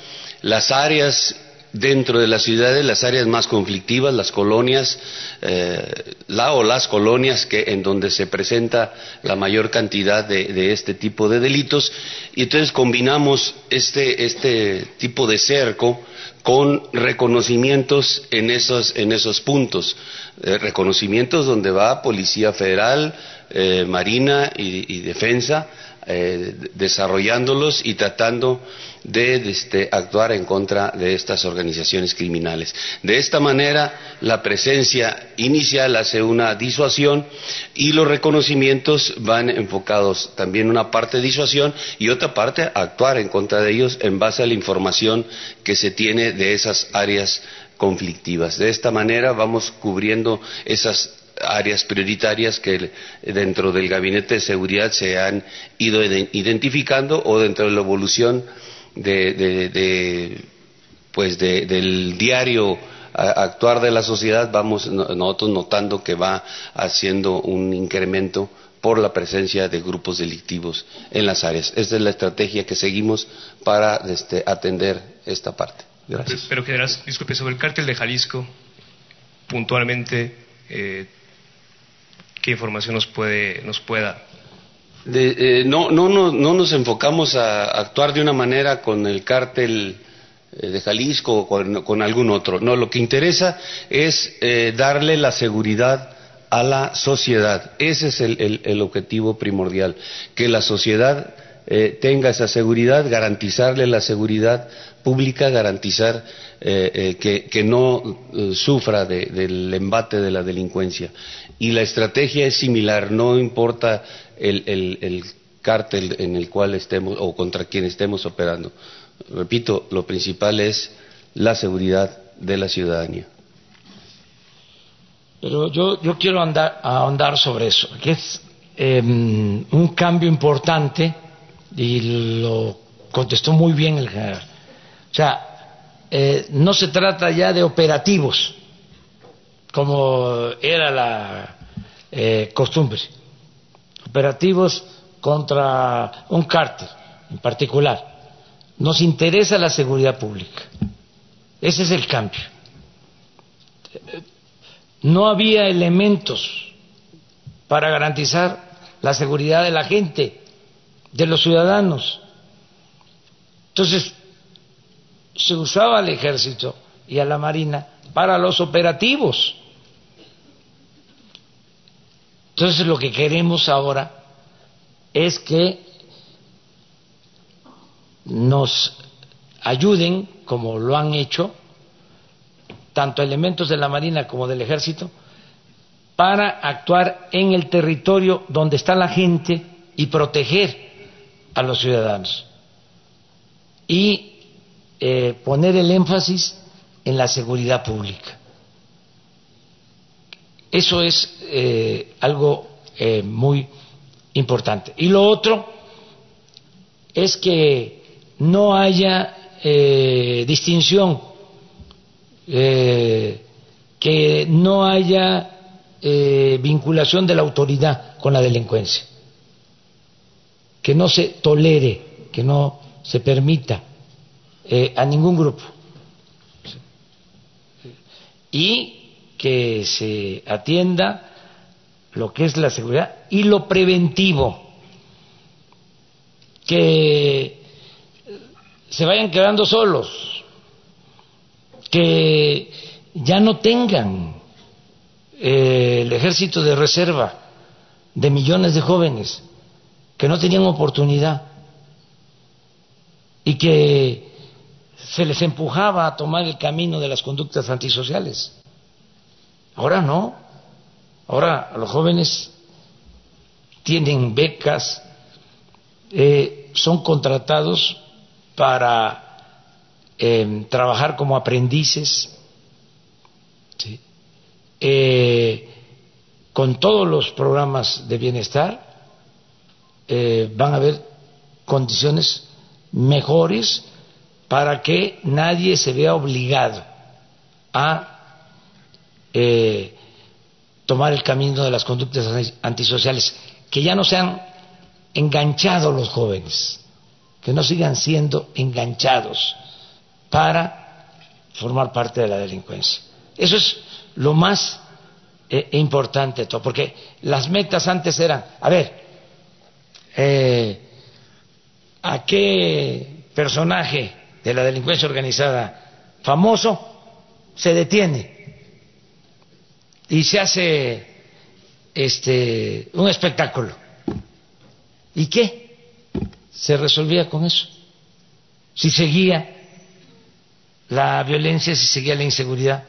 las áreas dentro de las ciudades, las áreas más conflictivas, las colonias, eh, la o las colonias que, en donde se presenta la mayor cantidad de, este tipo de delitos, y entonces combinamos este, este tipo de cerco con reconocimientos en esos, en esos puntos, eh, reconocimientos donde va Policía Federal, eh, Marina y, Defensa, eh, desarrollándolos y tratando de este, actuar en contra de estas organizaciones criminales. De esta manera, la presencia inicial hace una disuasión y los reconocimientos van enfocados también una parte disuasión y otra parte a actuar en contra de ellos en base a la información que se tiene de esas áreas conflictivas. De esta manera vamos cubriendo esas áreas prioritarias que dentro del gabinete de seguridad se han ido identificando o dentro de la evolución de, pues del diario actuar de la sociedad vamos nosotros notando que va haciendo un incremento por la presencia de grupos delictivos en las áreas. Esta es la estrategia que seguimos para este, atender esta parte. Gracias. Pero, general, disculpe, sobre el cártel de Jalisco, puntualmente, eh, ¿qué información nos puede nos pueda eh, no, no, no, no, nos enfocamos a actuar de una manera con el cártel eh, de Jalisco o con, algún otro. No, lo que interesa es eh, darle la seguridad a la sociedad. Ese es el, objetivo primordial, que la sociedad tenga esa seguridad, garantizarle la seguridad pública, garantizar que, no sufra del embate de la delincuencia. Y la estrategia es similar, no importa el, el, cártel en el cual estemos o contra quien estemos operando. Repito, lo principal es la seguridad de la ciudadanía. Pero yo, quiero andar, ahondar sobre eso, que es em, un cambio importante y lo contestó muy bien el general. O sea, eh, no se trata ya de operativos, como era la eh, costumbre operativos contra un cártel en particular. Nos interesa la seguridad pública. Ese es el cambio. No había elementos para garantizar la seguridad de la gente, de los ciudadanos. Entonces, se usaba al ejército y a la marina para los operativos Entonces lo que queremos ahora es que nos ayuden, como lo han hecho, tanto elementos de la Marina como del Ejército, para actuar en el territorio donde está la gente y proteger a los ciudadanos. Y eh, poner el énfasis en la seguridad pública. Eso es eh, algo eh, muy importante. Y lo otro es que no haya distinción, que no haya vinculación de la autoridad con la delincuencia, que no se tolere, que no se permita eh, a ningún grupo. Y que se atienda lo que es la seguridad y lo preventivo, que se vayan quedando solos, que ya no tengan eh, el ejército de reserva de millones de jóvenes que no tenían oportunidad y que se les empujaba a tomar el camino de las conductas antisociales. Ahora no. Ahora los jóvenes tienen becas, eh, son contratados para em, trabajar como aprendices, eh, con todos los programas de bienestar eh, van a haber condiciones mejores para que nadie se vea obligado a eh, tomar el camino de las conductas antisociales, que ya no sean enganchados los jóvenes, que no sigan siendo enganchados para formar parte de la delincuencia. Eso es lo más eh, importante de todo, porque las metas antes eran, a ver, eh, ¿a qué personaje de la delincuencia organizada famoso, se detiene y se hace este un espectáculo. ¿Y qué? Se resolvía con eso. Si seguía la violencia, si seguía la inseguridad.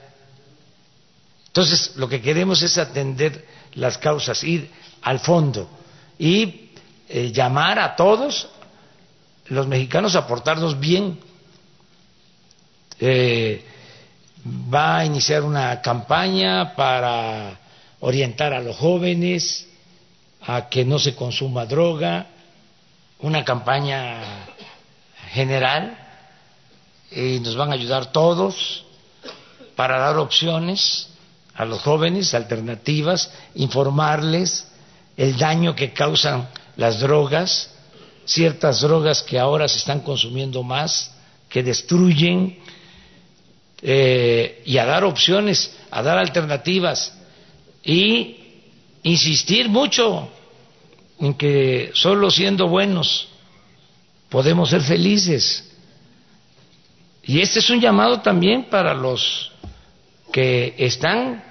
Entonces, lo que queremos es atender las causas, ir al fondo y eh, llamar a todos los mexicanos a portarnos bien eh, va a iniciar una campaña para orientar a los jóvenes a que no se consuma droga, una campaña general y nos van a ayudar todos para dar opciones a los jóvenes, alternativas, informarles el daño que causan las drogas, ciertas drogas que ahora se están consumiendo más, que destruyen eh, y a dar opciones, a dar alternativas y insistir mucho en que solo siendo buenos podemos ser felices. Y este es un llamado también para los que están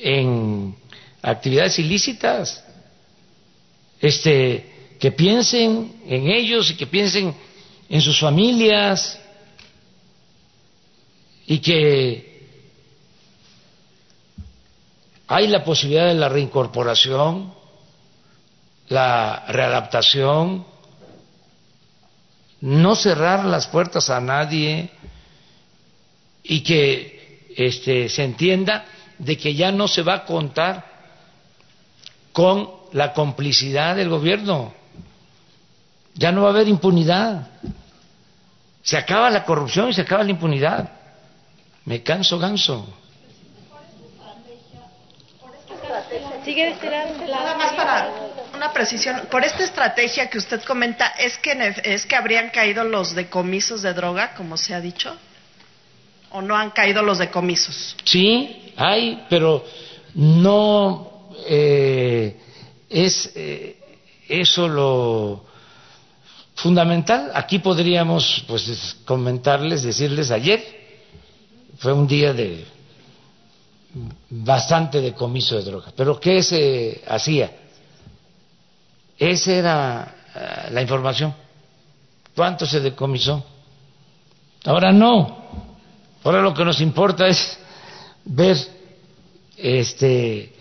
en actividades ilícitas, este, que piensen en ellos y que piensen en sus familias, y que hay la posibilidad de la reincorporación, la readaptación, no cerrar las puertas a nadie y que este, se entienda de que ya no se va a contar con la complicidad del gobierno, ya no va a haber impunidad, se acaba la corrupción y se acaba la impunidad. Me canso ganso. Sigue Nada más para una precisión. Por esta estrategia que usted comenta, ¿es que, ¿es que habrían caído los decomisos de droga, como se ha dicho? ¿O no han caído los decomisos? Sí, hay, pero no eh, es eh, eso lo fundamental. Aquí podríamos pues comentarles, decirles ayer fue un día de bastante decomiso de drogas. Pero ¿qué se hacía? Esa era eh, la información. ¿Cuánto se decomisó? Ahora no. Ahora lo que nos importa es ver este,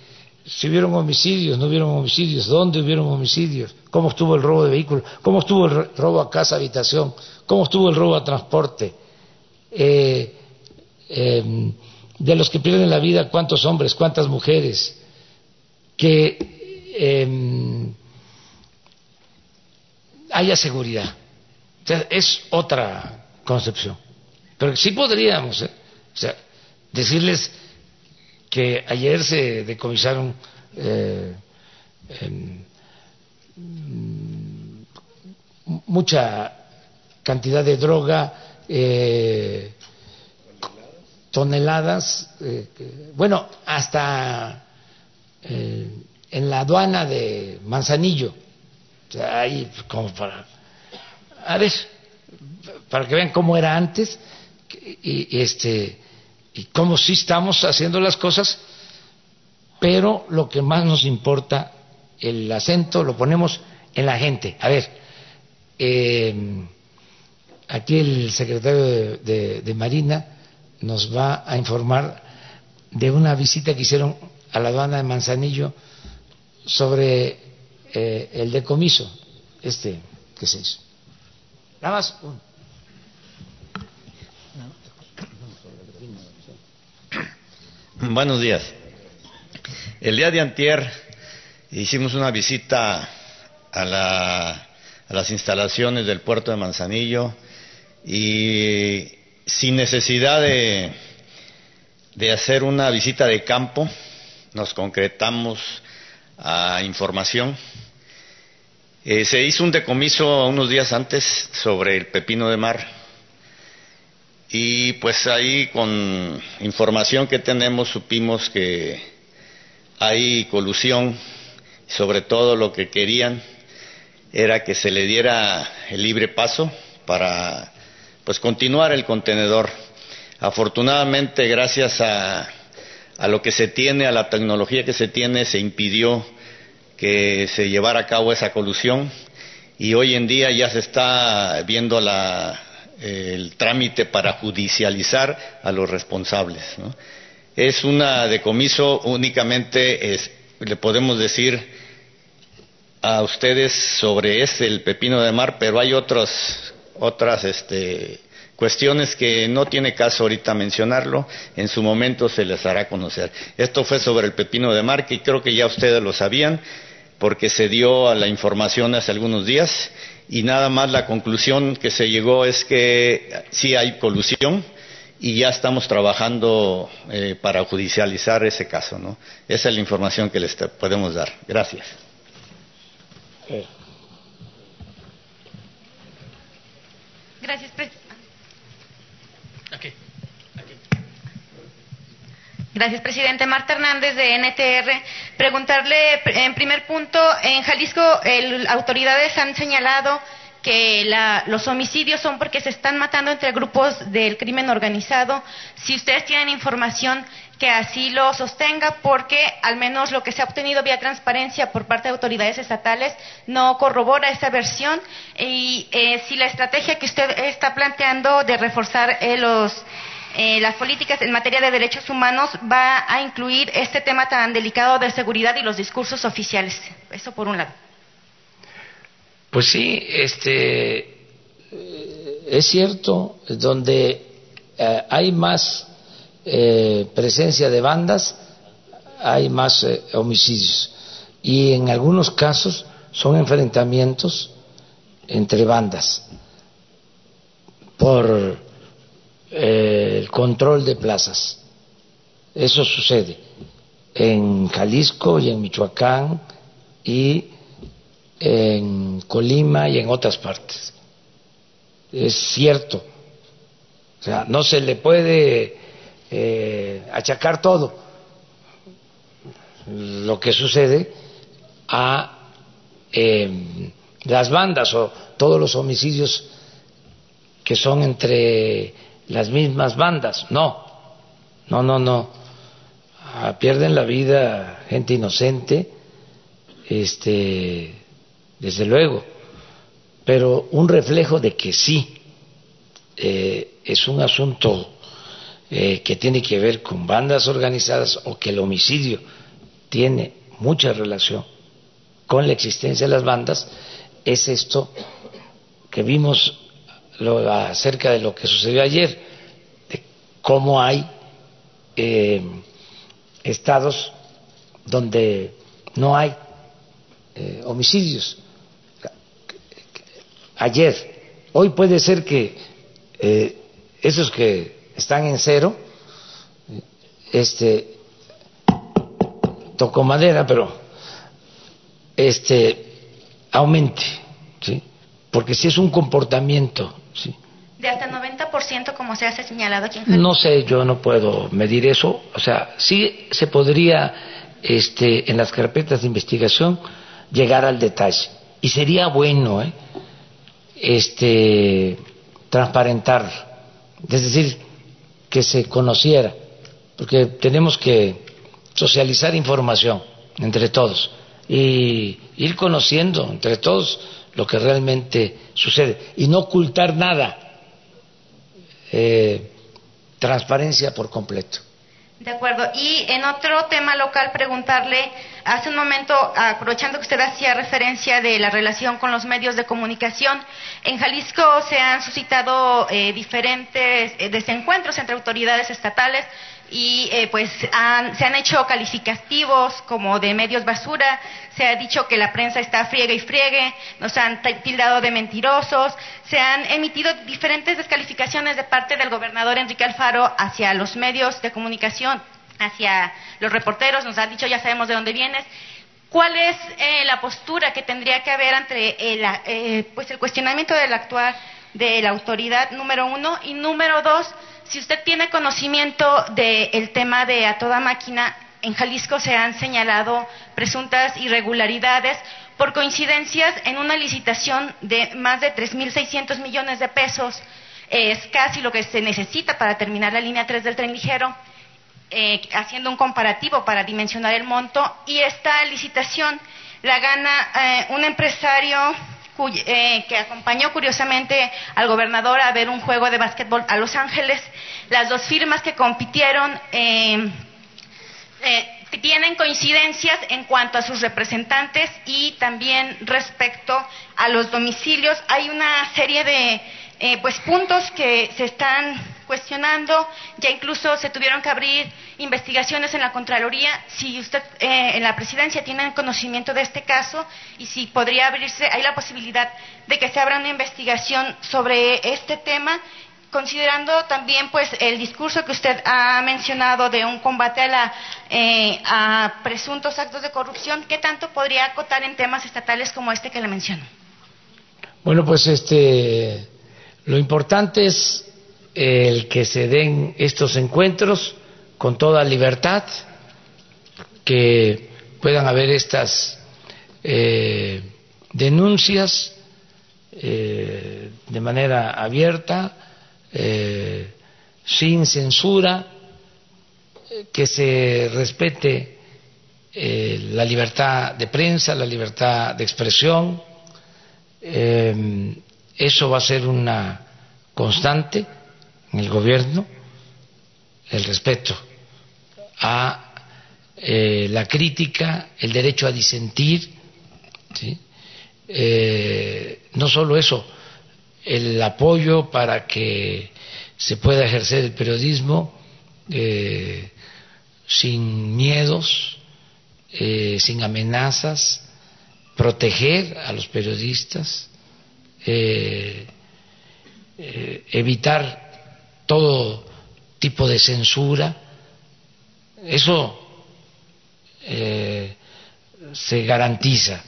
si hubieron homicidios, no hubieron homicidios, dónde hubieron homicidios, cómo estuvo el robo de vehículos, cómo estuvo el robo a casa, habitación, cómo estuvo el robo a transporte. Eh, em, de los que pierden la vida, cuántos hombres, cuántas mujeres, que em, haya seguridad. es otra concepción. Pero sí podríamos ¿eh? decirles que ayer se decomisaron eh, em, mucha cantidad de droga, eh, toneladas, bueno, hasta en la aduana de Manzanillo. Ahí como para a ver para que vean cómo era antes y, este y cómo sí estamos haciendo las cosas pero lo que más nos importa el acento lo ponemos en la gente. A ver eh, aquí el secretario de Marina nos va a informar de una visita que hicieron a la aduana de Manzanillo sobre eh, el decomiso, este que se hizo. Nada más. Buenos días. El día de antier hicimos una visita a, la, a las instalaciones del puerto de Manzanillo y sin necesidad de, de hacer una visita de campo, nos concretamos a información. Eh, se hizo un decomiso unos días antes sobre el pepino de mar. Y pues ahí con información que tenemos supimos que hay colusión, sobre todo lo que querían era que se le diera el libre paso para pues continuar el contenedor. Afortunadamente, gracias a, a lo que se tiene, a la tecnología que se tiene, se impidió que se llevara a cabo esa colusión y hoy en día ya se está viendo el trámite para judicializar a los responsables. Es una decomiso únicamente, le podemos decir a ustedes sobre ese, el pepino de mar, pero hay otras, otras este, cuestiones que no tiene caso ahorita mencionarlo, en su momento se les hará conocer. Esto fue sobre el pepino de mar, que creo que ya ustedes lo sabían, porque se dio a la información hace algunos días y nada más la conclusión que se llegó es que sí hay colusión y ya estamos trabajando eh, para judicializar ese caso. ¿no? Esa es la información que les podemos dar. Gracias. Gracias, Gracias, presidente. Marta Hernández, de NTR. Preguntarle, en primer punto, en Jalisco, las autoridades han señalado que los homicidios son porque se están matando entre grupos del crimen organizado. Si ustedes tienen información que así lo sostenga, porque al menos lo que se ha obtenido vía transparencia por parte de autoridades estatales no corrobora esa versión. Y eh, si la estrategia que usted está planteando de reforzar eh, los eh, las políticas en materia de derechos humanos va a incluir este tema tan delicado de seguridad y los discursos oficiales. Eso por un lado. Pues sí, este eh, es cierto, donde hay más presencia de bandas, hay más homicidios. Y en algunos casos son enfrentamientos entre bandas por eh, el control de plazas. Eso sucede en Jalisco y en Michoacán y en Colima y en otras partes. Es cierto. O sea, no se le puede eh, achacar todo lo que sucede a eh, las bandas o todos los homicidios que son entre las mismas bandas. No, no, no, no. ah, pierden la vida gente inocente, este, desde luego, pero un reflejo de que sí eh, es un asunto eh, que tiene que ver con bandas organizadas o que el homicidio tiene mucha relación con la existencia de las bandas, es esto que vimos lo, acerca de lo que sucedió ayer, de cómo hay eh, estados donde no hay eh, homicidios. Ayer, hoy puede ser que eh, esos que están en cero, este, tocó madera, pero este, aumente, ¿sí? porque si es un comportamiento ¿sí? de hasta 90% como se ha señalado aquí No sé, yo no puedo medir eso. O sea, sí se podría, este, en las carpetas de investigación, llegar al detalle. Y sería bueno, ¿eh? este, transparentar, es decir, que se conociera, porque tenemos que socializar información entre todos y ir conociendo entre todos lo que realmente sucede y no ocultar nada, eh, transparencia por completo. De acuerdo. Y en otro tema local, preguntarle, hace un momento, aprovechando que usted hacía referencia de la relación con los medios de comunicación, en Jalisco se han suscitado eh, diferentes eh, desencuentros entre autoridades estatales y eh, pues se han hecho calificativos como de medios basura, se ha dicho que la prensa está friegue y friegue, nos han tildado de mentirosos, se han emitido diferentes descalificaciones de parte del gobernador Enrique Alfaro hacia los medios de comunicación, hacia los reporteros, nos han dicho ya sabemos de dónde vienes. ¿Cuál es eh, la postura que tendría que haber entre el, eh, pues el cuestionamiento del actuar de la autoridad número uno y número dos? Si usted tiene conocimiento del tema de a toda máquina, en Jalisco se han señalado presuntas irregularidades por coincidencias en una licitación de más de 3.600 millones de pesos. Es casi lo que se necesita para terminar la línea 3 del tren ligero, eh, haciendo un comparativo para dimensionar el monto. Y esta licitación la gana eh, un empresario eh, que acompañó curiosamente al gobernador a ver un juego de básquetbol a Los Ángeles. Las dos firmas que compitieron eh, eh, tienen coincidencias en cuanto a sus representantes y también respecto a los domicilios. Hay una serie de pues puntos que se están cuestionando, ya incluso se tuvieron que abrir investigaciones en la Contraloría. Si usted eh, en la presidencia tiene conocimiento de este caso y si podría abrirse, hay la posibilidad de que se abra una investigación sobre este tema considerando también pues el discurso que usted ha mencionado de un combate a, la, eh, a presuntos actos de corrupción, ¿qué tanto podría acotar en temas estatales como este que le menciono? Bueno, pues este, lo importante es el que se den estos encuentros con toda libertad, que puedan haber estas eh, denuncias eh, de manera abierta, eh, sin censura, que se respete la libertad de prensa, la libertad de expresión. eso va a ser una constante el gobierno el respeto a eh, la crítica, el derecho a disentir, eh, no solo eso, el apoyo para que se pueda ejercer el periodismo eh, sin miedos, sin amenazas, proteger a los periodistas, evitar todo tipo de censura. Eso eh, se garantiza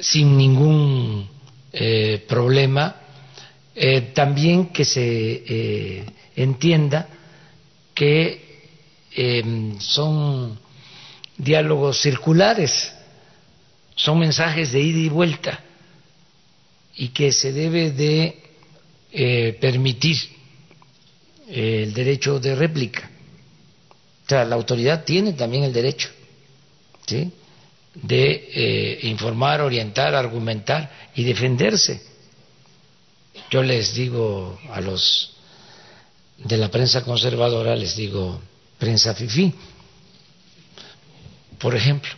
sin ningún eh, problema. Eh, también que se entienda que son diálogos circulares, son mensajes de ida y vuelta y que se debe de permitir el derecho de réplica. sea, la autoridad tiene también el derecho ¿sí? de eh, informar, orientar, argumentar y defenderse. Yo les digo a los de la prensa conservadora, les digo prensa fifí, por ejemplo,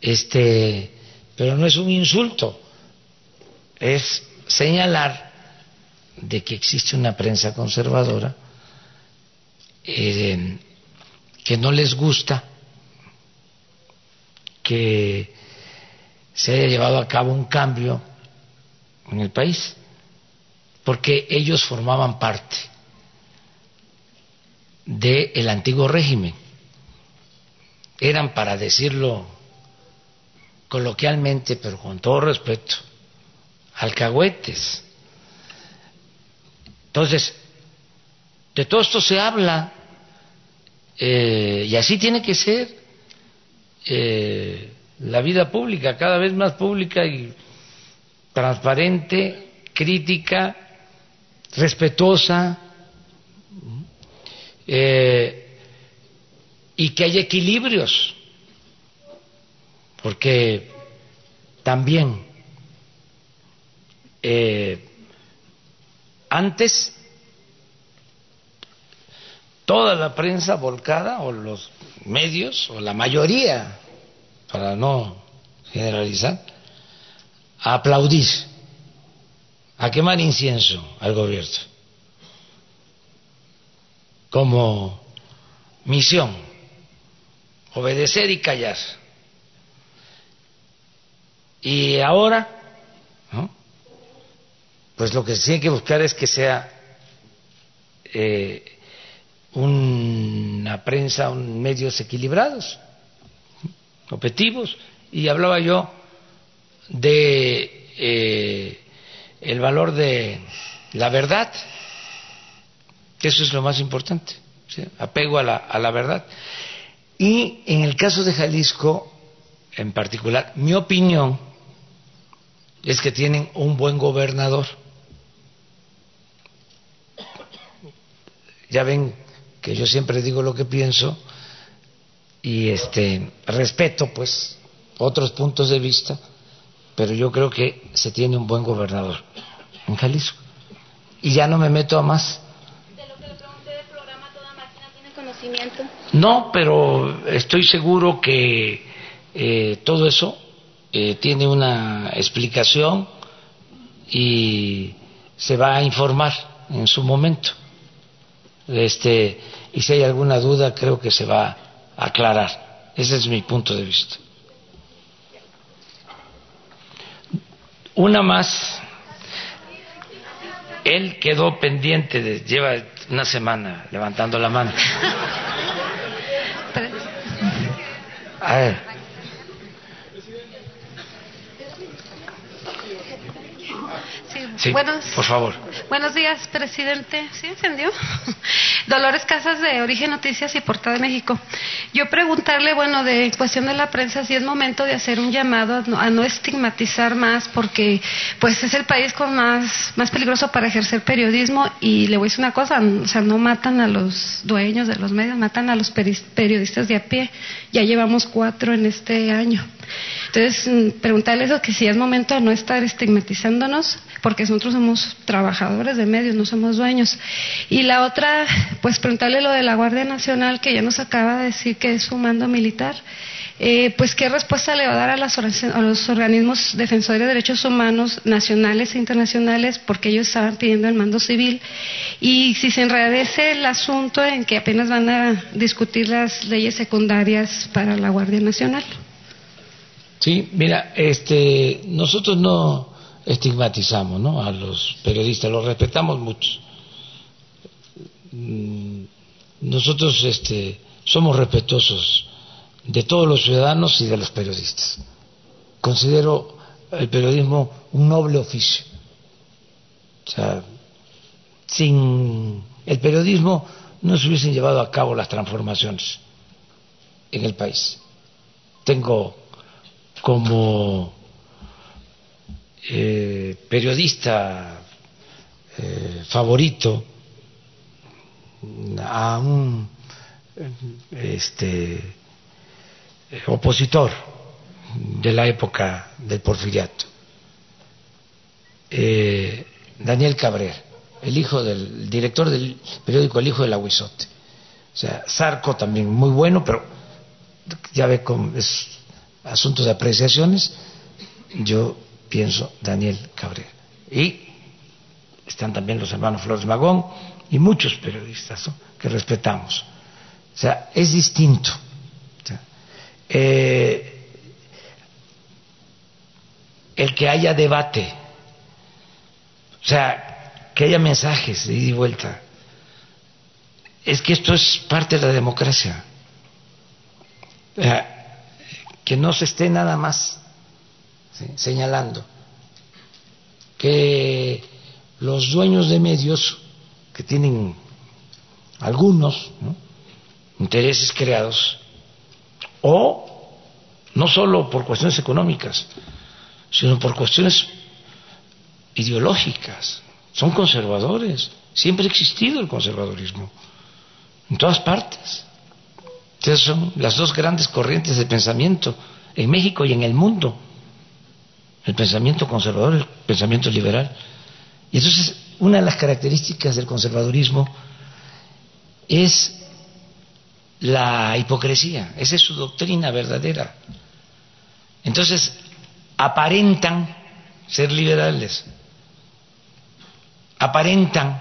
este, pero no es un insulto, es señalar de que existe una prensa conservadora eh, que no les gusta que se haya llevado a cabo un cambio en el país, porque ellos formaban parte del antiguo régimen. Eran, para decirlo coloquialmente, pero con todo respeto, alcahuetes. Entonces, de todo esto se habla eh, y así tiene que ser eh, la vida pública, cada vez más pública y transparente, crítica, respetuosa, eh, y que haya equilibrios, porque también antes toda la prensa volcada o los medios o la mayoría, para no generalizar, a aplaudir, a quemar incienso al gobierno como misión, obedecer y callar. Y ahora, pues lo que se tiene que buscar es que sea eh, una prensa, un medios equilibrados, objetivos, y hablaba yo de eh, el valor de la verdad, que eso es lo más importante, apego a la, a la verdad. Y en el caso de Jalisco, en particular, mi opinión es que tienen un buen gobernador. Ya ven que yo siempre digo lo que pienso y este respeto pues otros puntos de vista, pero yo creo que se tiene un buen gobernador en Jalisco. Y ya no me meto a más. De lo que le pregunté del programa Toda Máquina tiene conocimiento. No, pero estoy seguro que eh, todo eso eh, tiene una explicación y se va a informar en su momento. Este, y si hay alguna duda, creo que se va a aclarar. Ese es mi punto de vista. Una más. Él quedó pendiente, de, lleva una semana levantando la mano. A ver. Sí, buenos, por favor. Buenos días, presidente. ¿Sí encendió? Dolores Casas de Origen Noticias y Portada de México. Yo preguntarle, bueno, de cuestión de la prensa, si es momento de hacer un llamado a no, a no estigmatizar más, porque pues es el país con más, más peligroso para ejercer periodismo y le voy a decir una cosa, o sea, no matan a los dueños de los medios, matan a los periodistas de a pie. Ya llevamos cuatro en este año. Entonces, mm, preguntarle eso, que si es momento de no estar estigmatizándonos, porque nosotros somos trabajadores de medios, no somos dueños. Y la otra, pues preguntarle lo de la Guardia Nacional, que ya nos acaba de decir que es un mando militar. Eh, pues qué respuesta le va a dar a, los organismos defensores de derechos humanos nacionales e internacionales, porque ellos estaban pidiendo el mando civil, y si se enredece el asunto en que apenas van a discutir las leyes secundarias para la Guardia Nacional. Sí, mira, este, nosotros no estigmatizamos ¿no? a los periodistas, los respetamos mucho. Nosotros este, somos respetuosos de todos los ciudadanos y de los periodistas. Considero el periodismo un noble oficio. O sea, sin el periodismo no se hubiesen llevado a cabo las transformaciones en el país. Tengo como eh, periodista eh, favorito a un este, opositor de la época del porfiriato, eh, Daniel Cabrera, el hijo del director del periódico El Hijo del Aguizote. O sea, Zarco también muy bueno, pero ya ve con es asuntos de apreciaciones. Yo pienso Daniel Cabrera. Y están también los hermanos Flores Magón y muchos periodistas que respetamos. O sea, es distinto. Eh, el que haya debate, o sea, que haya mensajes de ida y vuelta, es que esto es parte de la democracia. Que no se esté nada más señalando que los dueños de medios que tienen algunos intereses creados o no solo por cuestiones económicas, sino por cuestiones ideológicas. Son conservadores. Siempre ha existido el conservadurismo, en todas partes. Entonces son las dos grandes corrientes de pensamiento en México y en el mundo. El pensamiento conservador el pensamiento liberal. Y entonces una de las características del conservadurismo es la hipocresía, esa es su doctrina verdadera. Entonces, aparentan ser liberales, aparentan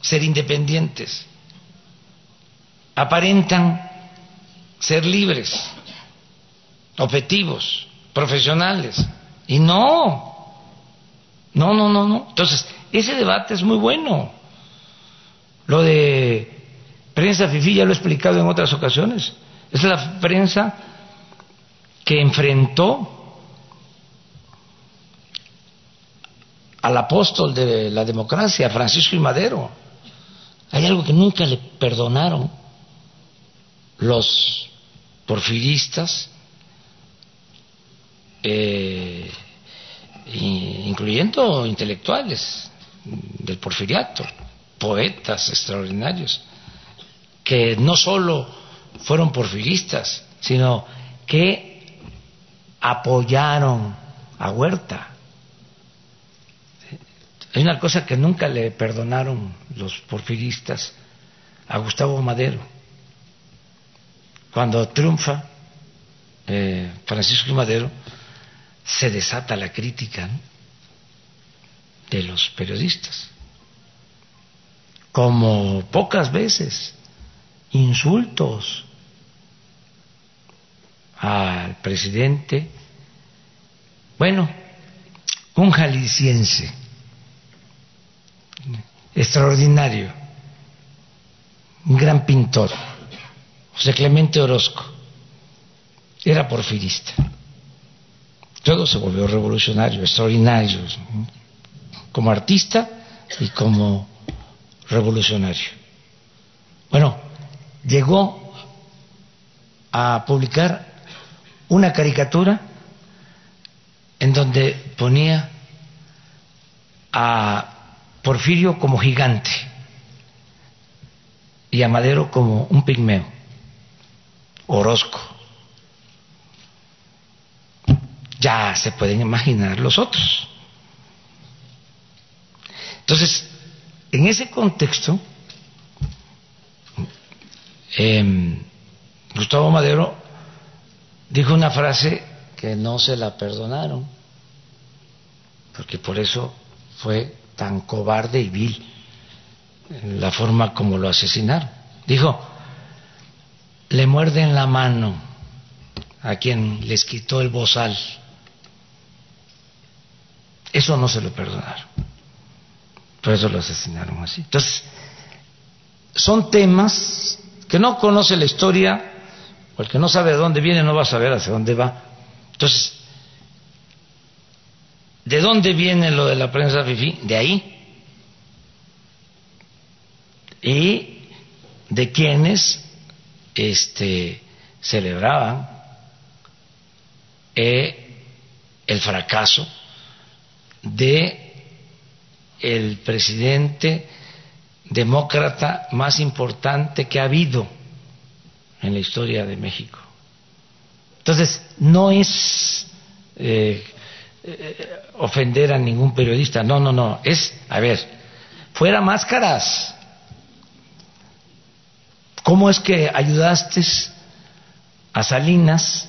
ser independientes, aparentan ser libres, objetivos, profesionales, y no, no, no, no, no. Entonces, ese debate es muy bueno. Lo de prensa FIFI ya lo he explicado en otras ocasiones. Es la prensa que enfrentó al apóstol de la democracia, Francisco y Madero. Hay algo que nunca le perdonaron los porfiristas, eh, incluyendo intelectuales del porfiriato, poetas extraordinarios, que no solo fueron porfiristas, sino que apoyaron a Huerta. Hay una cosa que nunca le perdonaron los porfiristas a Gustavo Madero. Cuando triunfa eh, Francisco Madero, se desata la crítica de los periodistas, como pocas veces, insultos al presidente, bueno, un jalisciense extraordinario, un gran pintor, José Clemente Orozco, era porfirista todo se volvió revolucionario, extraordinario, como artista y como revolucionario. Bueno, llegó a publicar una caricatura en donde ponía a Porfirio como gigante y a Madero como un pigmeo, Orozco ya se pueden imaginar los otros. Entonces, en ese contexto, em, Gustavo Madero dijo una frase que no se la perdonaron, porque por eso fue tan cobarde y vil la forma como lo asesinaron. Dijo, le muerden la mano a quien les quitó el bozal eso no se lo perdonaron. Por eso lo asesinaron así. Entonces, son temas que no conoce la historia, o que no sabe de dónde viene no va a saber hacia dónde va. Entonces, ¿de dónde viene lo de la prensa FIFI? De ahí. Y de quienes este, celebraban eh, el fracaso de el presidente demócrata más importante que ha habido en la historia de México. Entonces, no es eh, eh, ofender a ningún periodista, no, no, no, es, a ver, fuera máscaras. ¿Cómo es que ayudaste a Salinas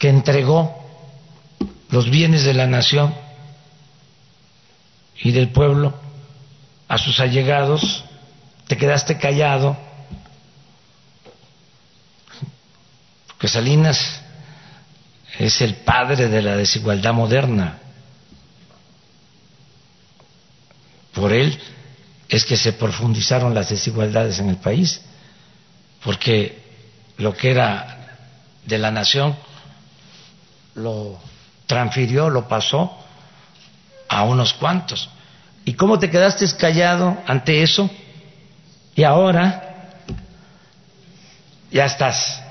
que entregó los bienes de la nación y del pueblo a sus allegados? Te quedaste callado. Que Salinas es el padre de la desigualdad moderna. Por él es que se profundizaron las desigualdades en el país, porque lo que era de la nación lo transfirió, lo pasó a unos cuantos. ¿Y cómo te quedaste callado ante eso? Y ahora ya estás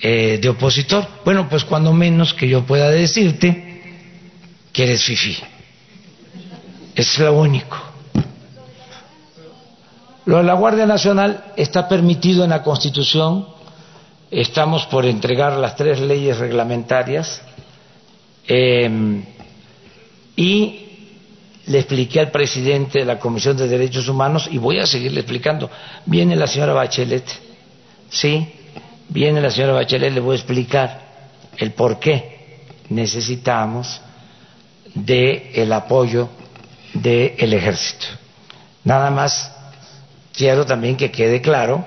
eh, de opositor. Bueno, pues cuando menos que yo pueda decirte que eres fifi. Es lo único. Lo de la Guardia Nacional está permitido en la Constitución. Estamos por entregar las tres leyes reglamentarias. Eh, y le expliqué al presidente de la Comisión de Derechos Humanos y voy a seguirle explicando. Viene la señora Bachelet, ¿sí? Viene la señora Bachelet, le voy a explicar el por qué necesitamos del el apoyo del ejército. Nada más quiero también que quede claro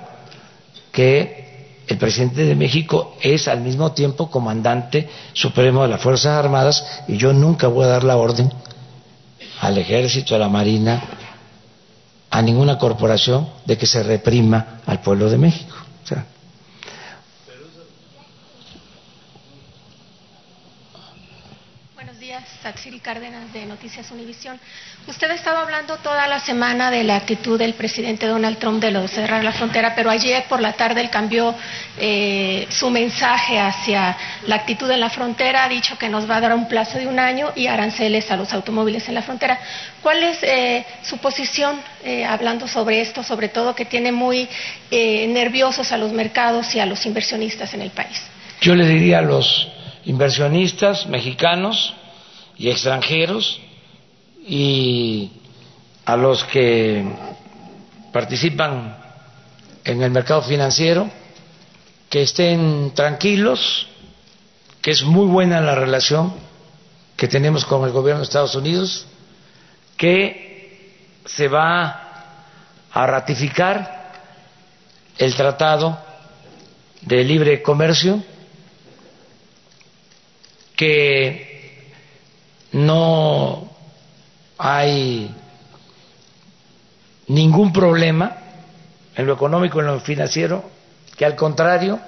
que el presidente de México es al mismo tiempo comandante supremo de las Fuerzas Armadas y yo nunca voy a dar la orden al ejército, a la marina, a ninguna corporación de que se reprima al pueblo de México. O sea, Taxiri Cárdenas de Noticias Univisión. Usted ha estado hablando toda la semana de la actitud del presidente Donald Trump de lo cerrar la frontera, pero ayer por la tarde él cambió eh, su mensaje hacia la actitud en la frontera, ha dicho que nos va a dar un plazo de un año y aranceles a los automóviles en la frontera. ¿Cuál es eh, su posición eh, hablando sobre esto, sobre todo que tiene muy nerviosos a los mercados y a los inversionistas en el país? Yo le diría a los inversionistas mexicanos y extranjeros y a los que participan en el mercado financiero que estén tranquilos, que es muy buena la relación que tenemos con el gobierno de Estados Unidos, que se va a ratificar el tratado de libre comercio, que no hay ningún problema en lo económico en lo financiero, que al contrario,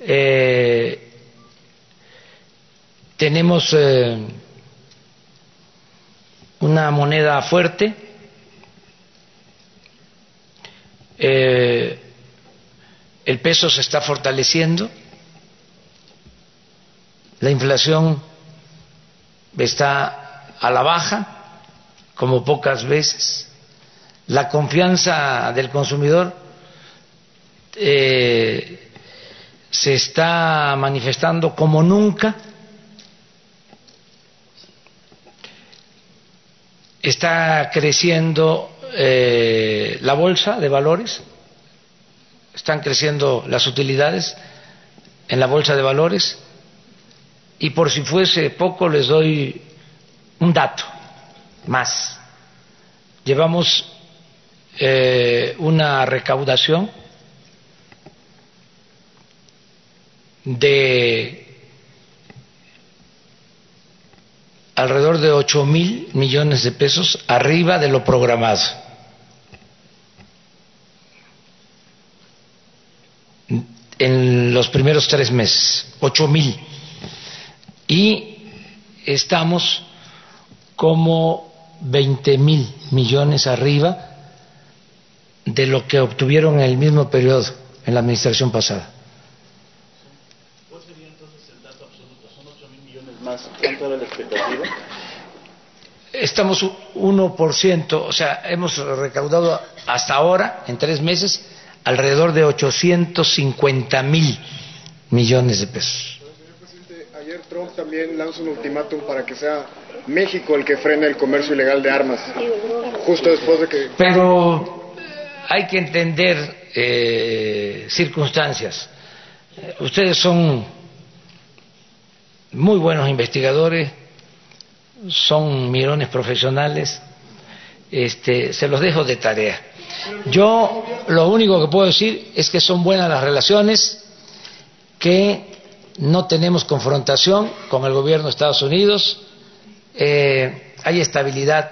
eh, tenemos eh, una moneda fuerte, eh, el peso se está fortaleciendo, la inflación está a la baja, como pocas veces. La confianza del consumidor eh, se está manifestando como nunca. Está creciendo eh, la bolsa de valores, están creciendo las utilidades en la bolsa de valores y por si fuese poco, les doy un dato más. Llevamos eh, una recaudación de alrededor de ocho mil millones de pesos arriba de lo programado. En los primeros tres meses, ocho mil y estamos como 20 mil millones arriba de lo que obtuvieron en el mismo periodo en la administración pasada. ¿Cuál sería entonces el dato absoluto? ¿Son 8 mil millones más? ¿Cuánto era la expectativa? Estamos 1%, o sea, hemos recaudado hasta ahora, en tres meses, alrededor de 850 mil millones de pesos. Trump también lanza un ultimátum para que sea México el que frene el comercio ilegal de armas, justo después de que... Pero hay que entender eh, circunstancias. Ustedes son muy buenos investigadores, son mirones profesionales, este, se los dejo de tarea. Yo lo único que puedo decir es que son buenas las relaciones, que no tenemos confrontación con el gobierno de Estados Unidos, eh, hay estabilidad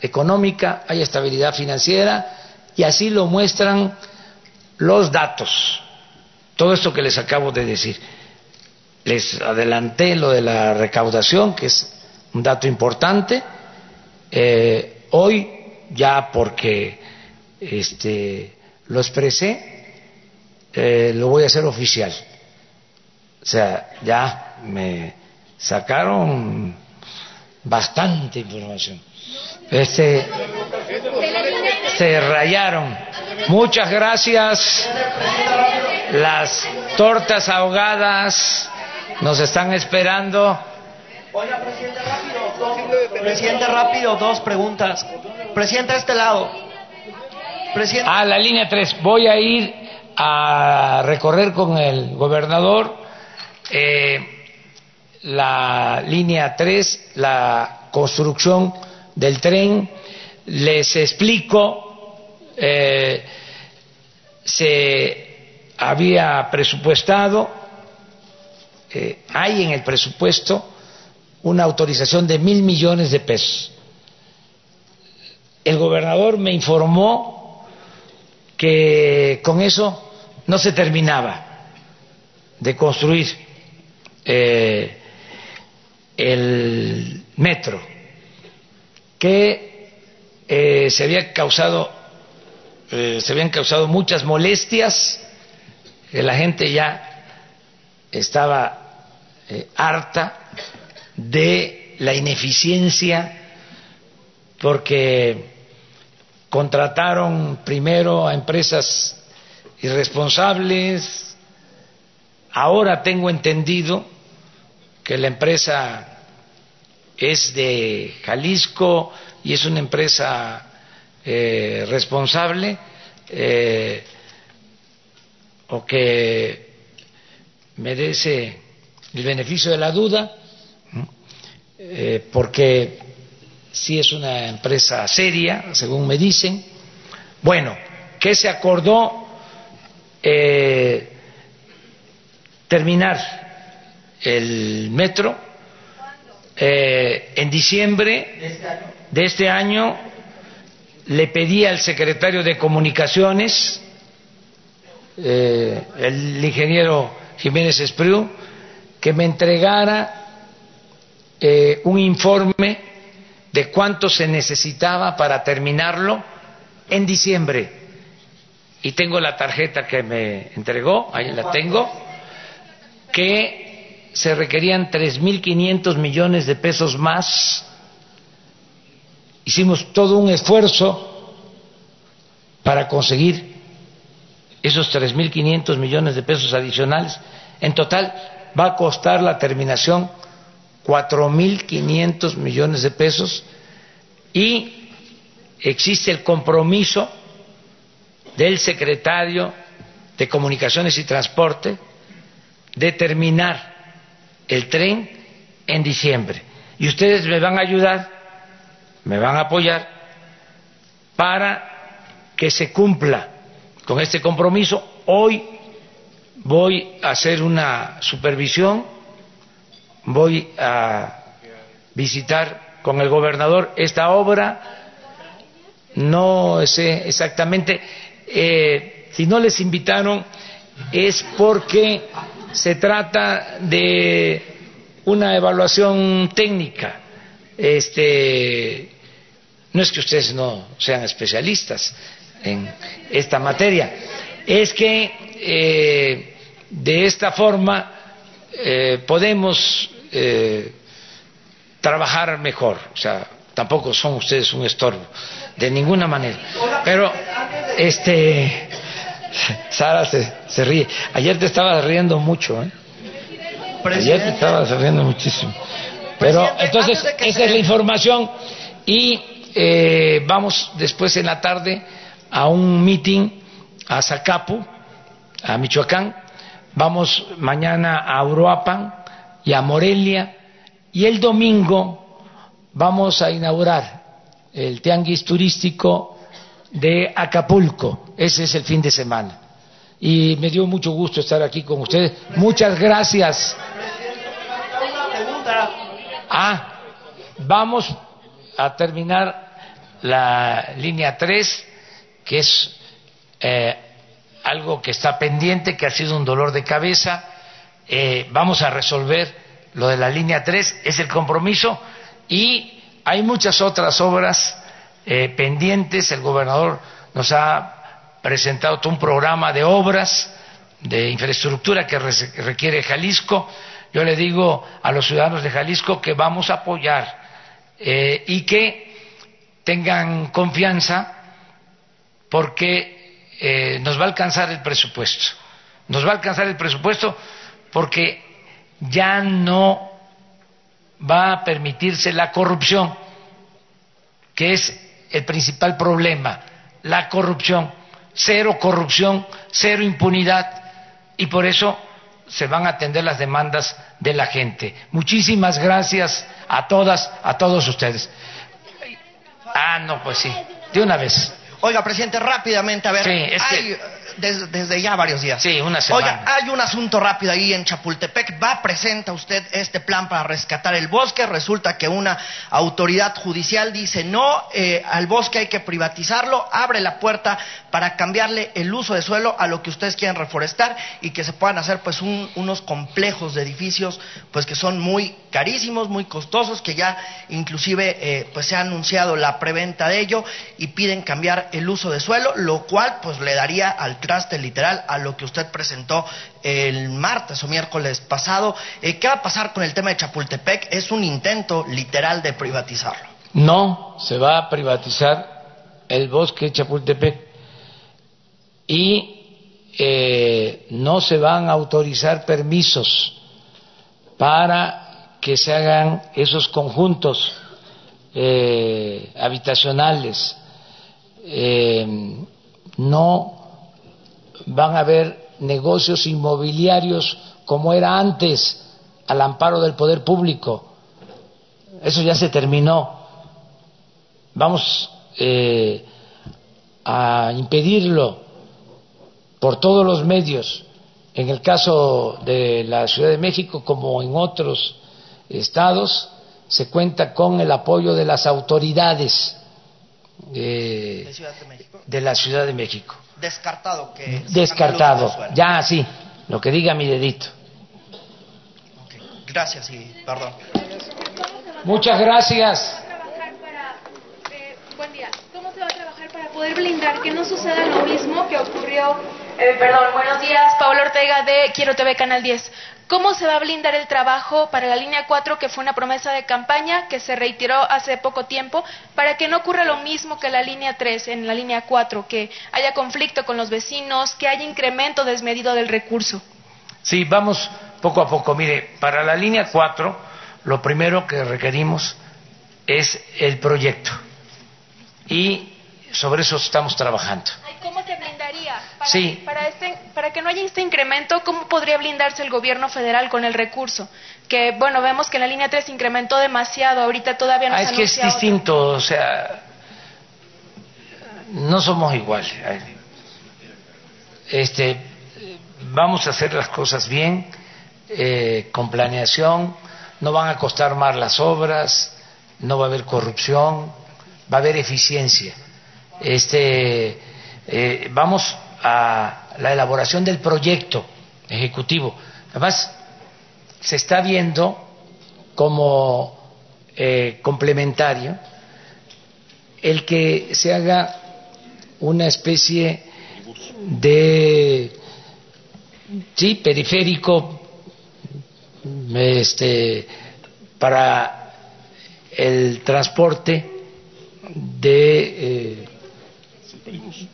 económica, hay estabilidad financiera y así lo muestran los datos. Todo esto que les acabo de decir. Les adelanté lo de la recaudación, que es un dato importante. Eh, hoy, ya porque este, lo expresé, eh, lo voy a hacer oficial. O sea, ya me sacaron bastante información. Este, se rayaron. Muchas gracias. Las tortas ahogadas nos están esperando. Oiga, presidente, rápido. Dos, presidente, rápido, dos preguntas. Presidente, a este lado. Presidente. A la línea 3. Voy a ir a recorrer con el gobernador eh, la línea 3, la construcción del tren. Les explico, eh, se había presupuestado, eh, hay en el presupuesto una autorización de mil millones de pesos. El gobernador me informó que con eso no se terminaba de construir eh, el metro, que eh, se había causado eh, se habían causado muchas molestias, que la gente ya estaba harta de la ineficiencia porque contrataron primero a empresas irresponsables, ahora tengo entendido que la empresa es de Jalisco y es una empresa eh, responsable eh, o que merece el beneficio de la duda, eh, porque si es una empresa seria, según me dicen. Bueno, ¿qué se acordó? Terminar el metro eh, en diciembre de este año le pedí al secretario de comunicaciones eh, el ingeniero Jiménez Espriu que me entregara eh, un informe de cuánto se necesitaba para terminarlo en diciembre. Y tengo la tarjeta que me entregó ahí la tengo que se requerían 3.500 millones de pesos más. Hicimos todo un esfuerzo para conseguir esos 3.500 millones de pesos adicionales. En total va a costar la terminación 4.500 millones de pesos y existe el compromiso del secretario de Comunicaciones y Transporte de terminar el tren en diciembre. Y ustedes me van a ayudar, me van a apoyar para que se cumpla con este compromiso. Hoy voy a hacer una supervisión, voy a visitar con el gobernador esta obra. No sé exactamente, eh, si no les invitaron es porque se trata de una evaluación técnica. Este, no es que ustedes no sean especialistas en esta materia, es que eh, de esta forma eh, podemos eh, trabajar mejor. O sea, tampoco son ustedes un estorbo, de ninguna manera. Pero, este, Sara se, se ríe. Ayer te estabas riendo mucho, ¿eh? Ayer te estabas riendo muchísimo. Pero entonces, esa es la información y eh, vamos después en la tarde a un meeting a Zacapu, a Michoacán, vamos mañana a Uruapan y a Morelia y el domingo vamos a inaugurar el tianguis turístico de Acapulco. Ese es el fin de semana. Y me dio mucho gusto estar aquí con ustedes. Muchas gracias. Ah, vamos a terminar la línea 3, que es eh, algo que está pendiente, que ha sido un dolor de cabeza. Eh, vamos a resolver lo de la línea 3, es el compromiso. Y hay muchas otras obras eh, pendientes. El gobernador nos ha presentado todo un programa de obras de infraestructura que requiere Jalisco. Yo le digo a los ciudadanos de Jalisco que vamos a apoyar eh, y que tengan confianza porque eh, nos va a alcanzar el presupuesto. Nos va a alcanzar el presupuesto porque ya no va a permitirse la corrupción, que es el principal problema, la corrupción, cero corrupción, cero impunidad, y por eso se van a atender las demandas de la gente. Muchísimas gracias a todas, a todos ustedes. Ah, no, pues sí, de una vez. Oiga, presidente, rápidamente, a ver, Sí, es que- hay, desde, desde ya varios días. Sí, una semana. Oiga, hay un asunto rápido ahí en Chapultepec. Va, presenta usted este plan para rescatar el bosque. Resulta que una autoridad judicial dice no, eh, al bosque hay que privatizarlo. Abre la puerta para cambiarle el uso de suelo a lo que ustedes quieren reforestar y que se puedan hacer pues un- unos complejos de edificios pues que son muy carísimos, muy costosos, que ya inclusive eh, pues se ha anunciado la preventa de ello y piden cambiar el uso de suelo, lo cual pues le daría al traste literal a lo que usted presentó el martes o miércoles pasado. Eh, ¿Qué va a pasar con el tema de Chapultepec? Es un intento literal de privatizarlo. No se va a privatizar el bosque de Chapultepec y eh, no se van a autorizar permisos para que se hagan esos conjuntos eh, habitacionales. Eh, no van a haber negocios inmobiliarios como era antes al amparo del poder público. Eso ya se terminó. Vamos eh, a impedirlo por todos los medios. En el caso de la Ciudad de México, como en otros estados, se cuenta con el apoyo de las autoridades eh, De Ciudad de de la Ciudad de México. Descartado que... Descartado. Ya, sí, lo que diga mi dedito. Gracias y perdón. Muchas gracias. Eh, buen día. ¿Cómo se va a trabajar para poder blindar que no suceda lo mismo que ocurrió? eh, perdón, buenos días, Pablo Ortega de Quiero TV Canal 10. ¿Cómo se va a blindar el trabajo para la línea 4, que fue una promesa de campaña que se reiteró hace poco tiempo, para que no ocurra lo mismo que la línea 3 en la línea 4, que haya conflicto con los vecinos, que haya incremento desmedido del recurso? Sí, vamos poco a poco. Mire, para la línea 4, lo primero que requerimos es el proyecto. Y sobre eso estamos trabajando. ¿Cómo Para, Sí. Para, este, para que no haya este incremento, ¿cómo podría blindarse el gobierno federal con el recurso? Que, bueno, vemos que en la línea 3 incrementó demasiado, ahorita todavía no Ah, se es que es otro. distinto, o sea, no somos iguales. Este, vamos a hacer las cosas bien, eh, con planeación, no van a costar más las obras, no va a haber corrupción, va a haber eficiencia. Este, eh, vamos a la elaboración del proyecto ejecutivo. Además, se está viendo como eh, complementario el que se haga una especie de sí periférico este para el transporte de eh,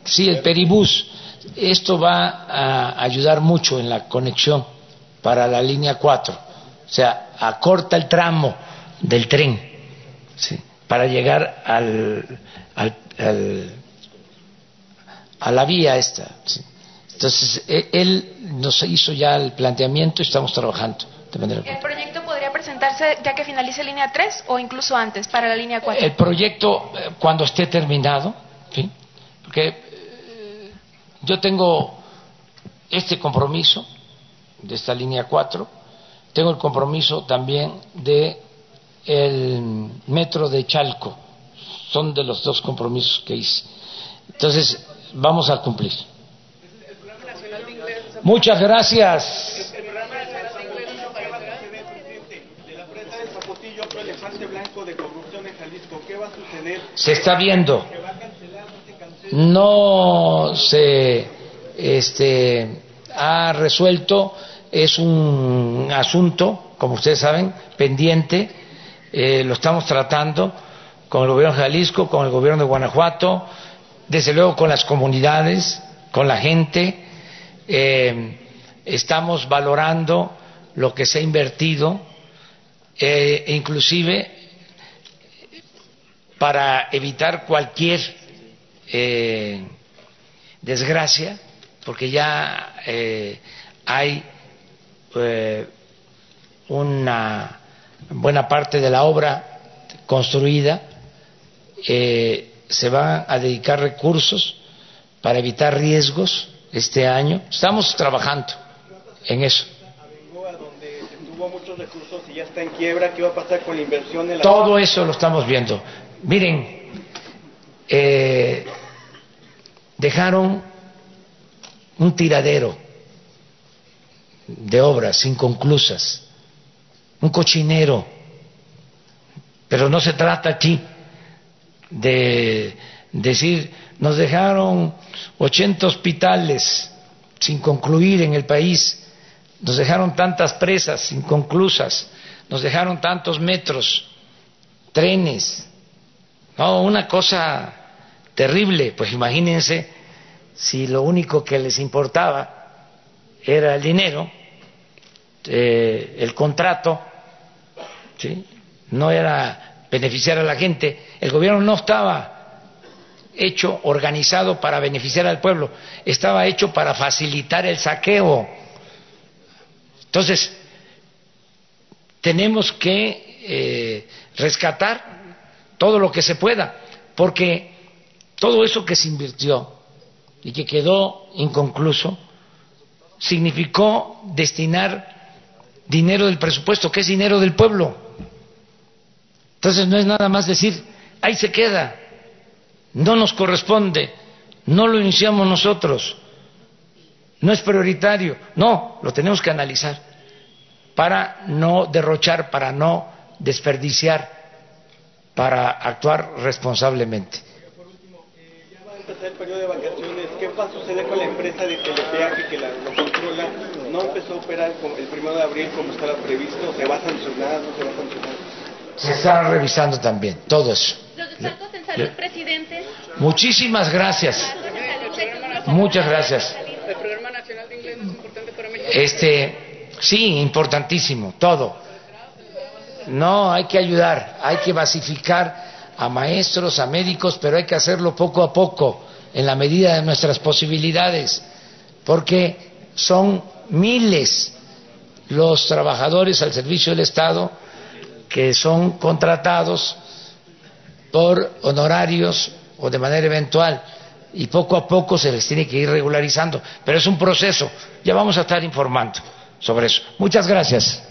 sí el peribús esto va a ayudar mucho en la conexión para la línea 4, o sea, acorta el tramo del tren ¿sí? para llegar al, al, a la vía esta. ¿sí? Entonces, e, él nos hizo ya el planteamiento y estamos trabajando. De manera ¿El proyecto podría presentarse ya que finalice línea 3 o incluso antes para la línea 4? El proyecto, eh, cuando esté terminado, ¿sí? porque yo tengo este compromiso de esta línea 4, tengo el compromiso también de el metro de Chalco, son de los dos compromisos que hice. Entonces, vamos a cumplir. Muchas gracias. Se está viendo. No se este, ha resuelto, es un asunto, como ustedes saben, pendiente, eh, lo estamos tratando con el gobierno de Jalisco, con el gobierno de Guanajuato, desde luego con las comunidades, con la gente, eh, estamos valorando lo que se ha invertido, eh, inclusive para evitar cualquier eh, desgracia, porque ya eh, hay eh, una buena parte de la obra construida, eh, se van a dedicar recursos para evitar riesgos este año. Estamos trabajando en eso. muchos recursos y ya está en quiebra, ¿qué va a pasar con la inversión en la Todo eso lo estamos viendo. Miren, eh, dejaron un tiradero de obras inconclusas, un cochinero, pero no se trata aquí de decir, nos dejaron 80 hospitales sin concluir en el país, nos dejaron tantas presas inconclusas, nos dejaron tantos metros, trenes, una cosa terrible, pues imagínense si lo único que les importaba era el dinero, eh, el contrato, no era beneficiar a la gente, el gobierno no estaba hecho, organizado para beneficiar al pueblo, estaba hecho para facilitar el saqueo. Entonces, tenemos que eh, rescatar todo lo que se pueda, porque todo eso que se invirtió y que quedó inconcluso significó destinar dinero del presupuesto, que es dinero del pueblo. Entonces no es nada más decir, ahí se queda, no nos corresponde, no lo iniciamos nosotros, no es prioritario, no, lo tenemos que analizar para no derrochar, para no desperdiciar para actuar responsablemente. Por último, eh, ya va a empezar el periodo de vacaciones. ¿Qué va a suceder con la empresa de telepeaje que la, lo controla? ¿No empezó a operar el primero de abril como estaba previsto? ¿Se va a sancionar? ¿No se va a sancionar? Se está revisando también todo eso. Los expertos en salud, presidente. Muchísimas gracias. Muchas gracias. ¿El programa nacional de inglés es importante para México? Este, sí, importantísimo, todo no, hay que ayudar, hay que basificar a maestros, a médicos, pero hay que hacerlo poco a poco, en la medida de nuestras posibilidades, porque son miles los trabajadores al servicio del Estado que son contratados por honorarios o de manera eventual y poco a poco se les tiene que ir regularizando, pero es un proceso, ya vamos a estar informando sobre eso. Muchas gracias.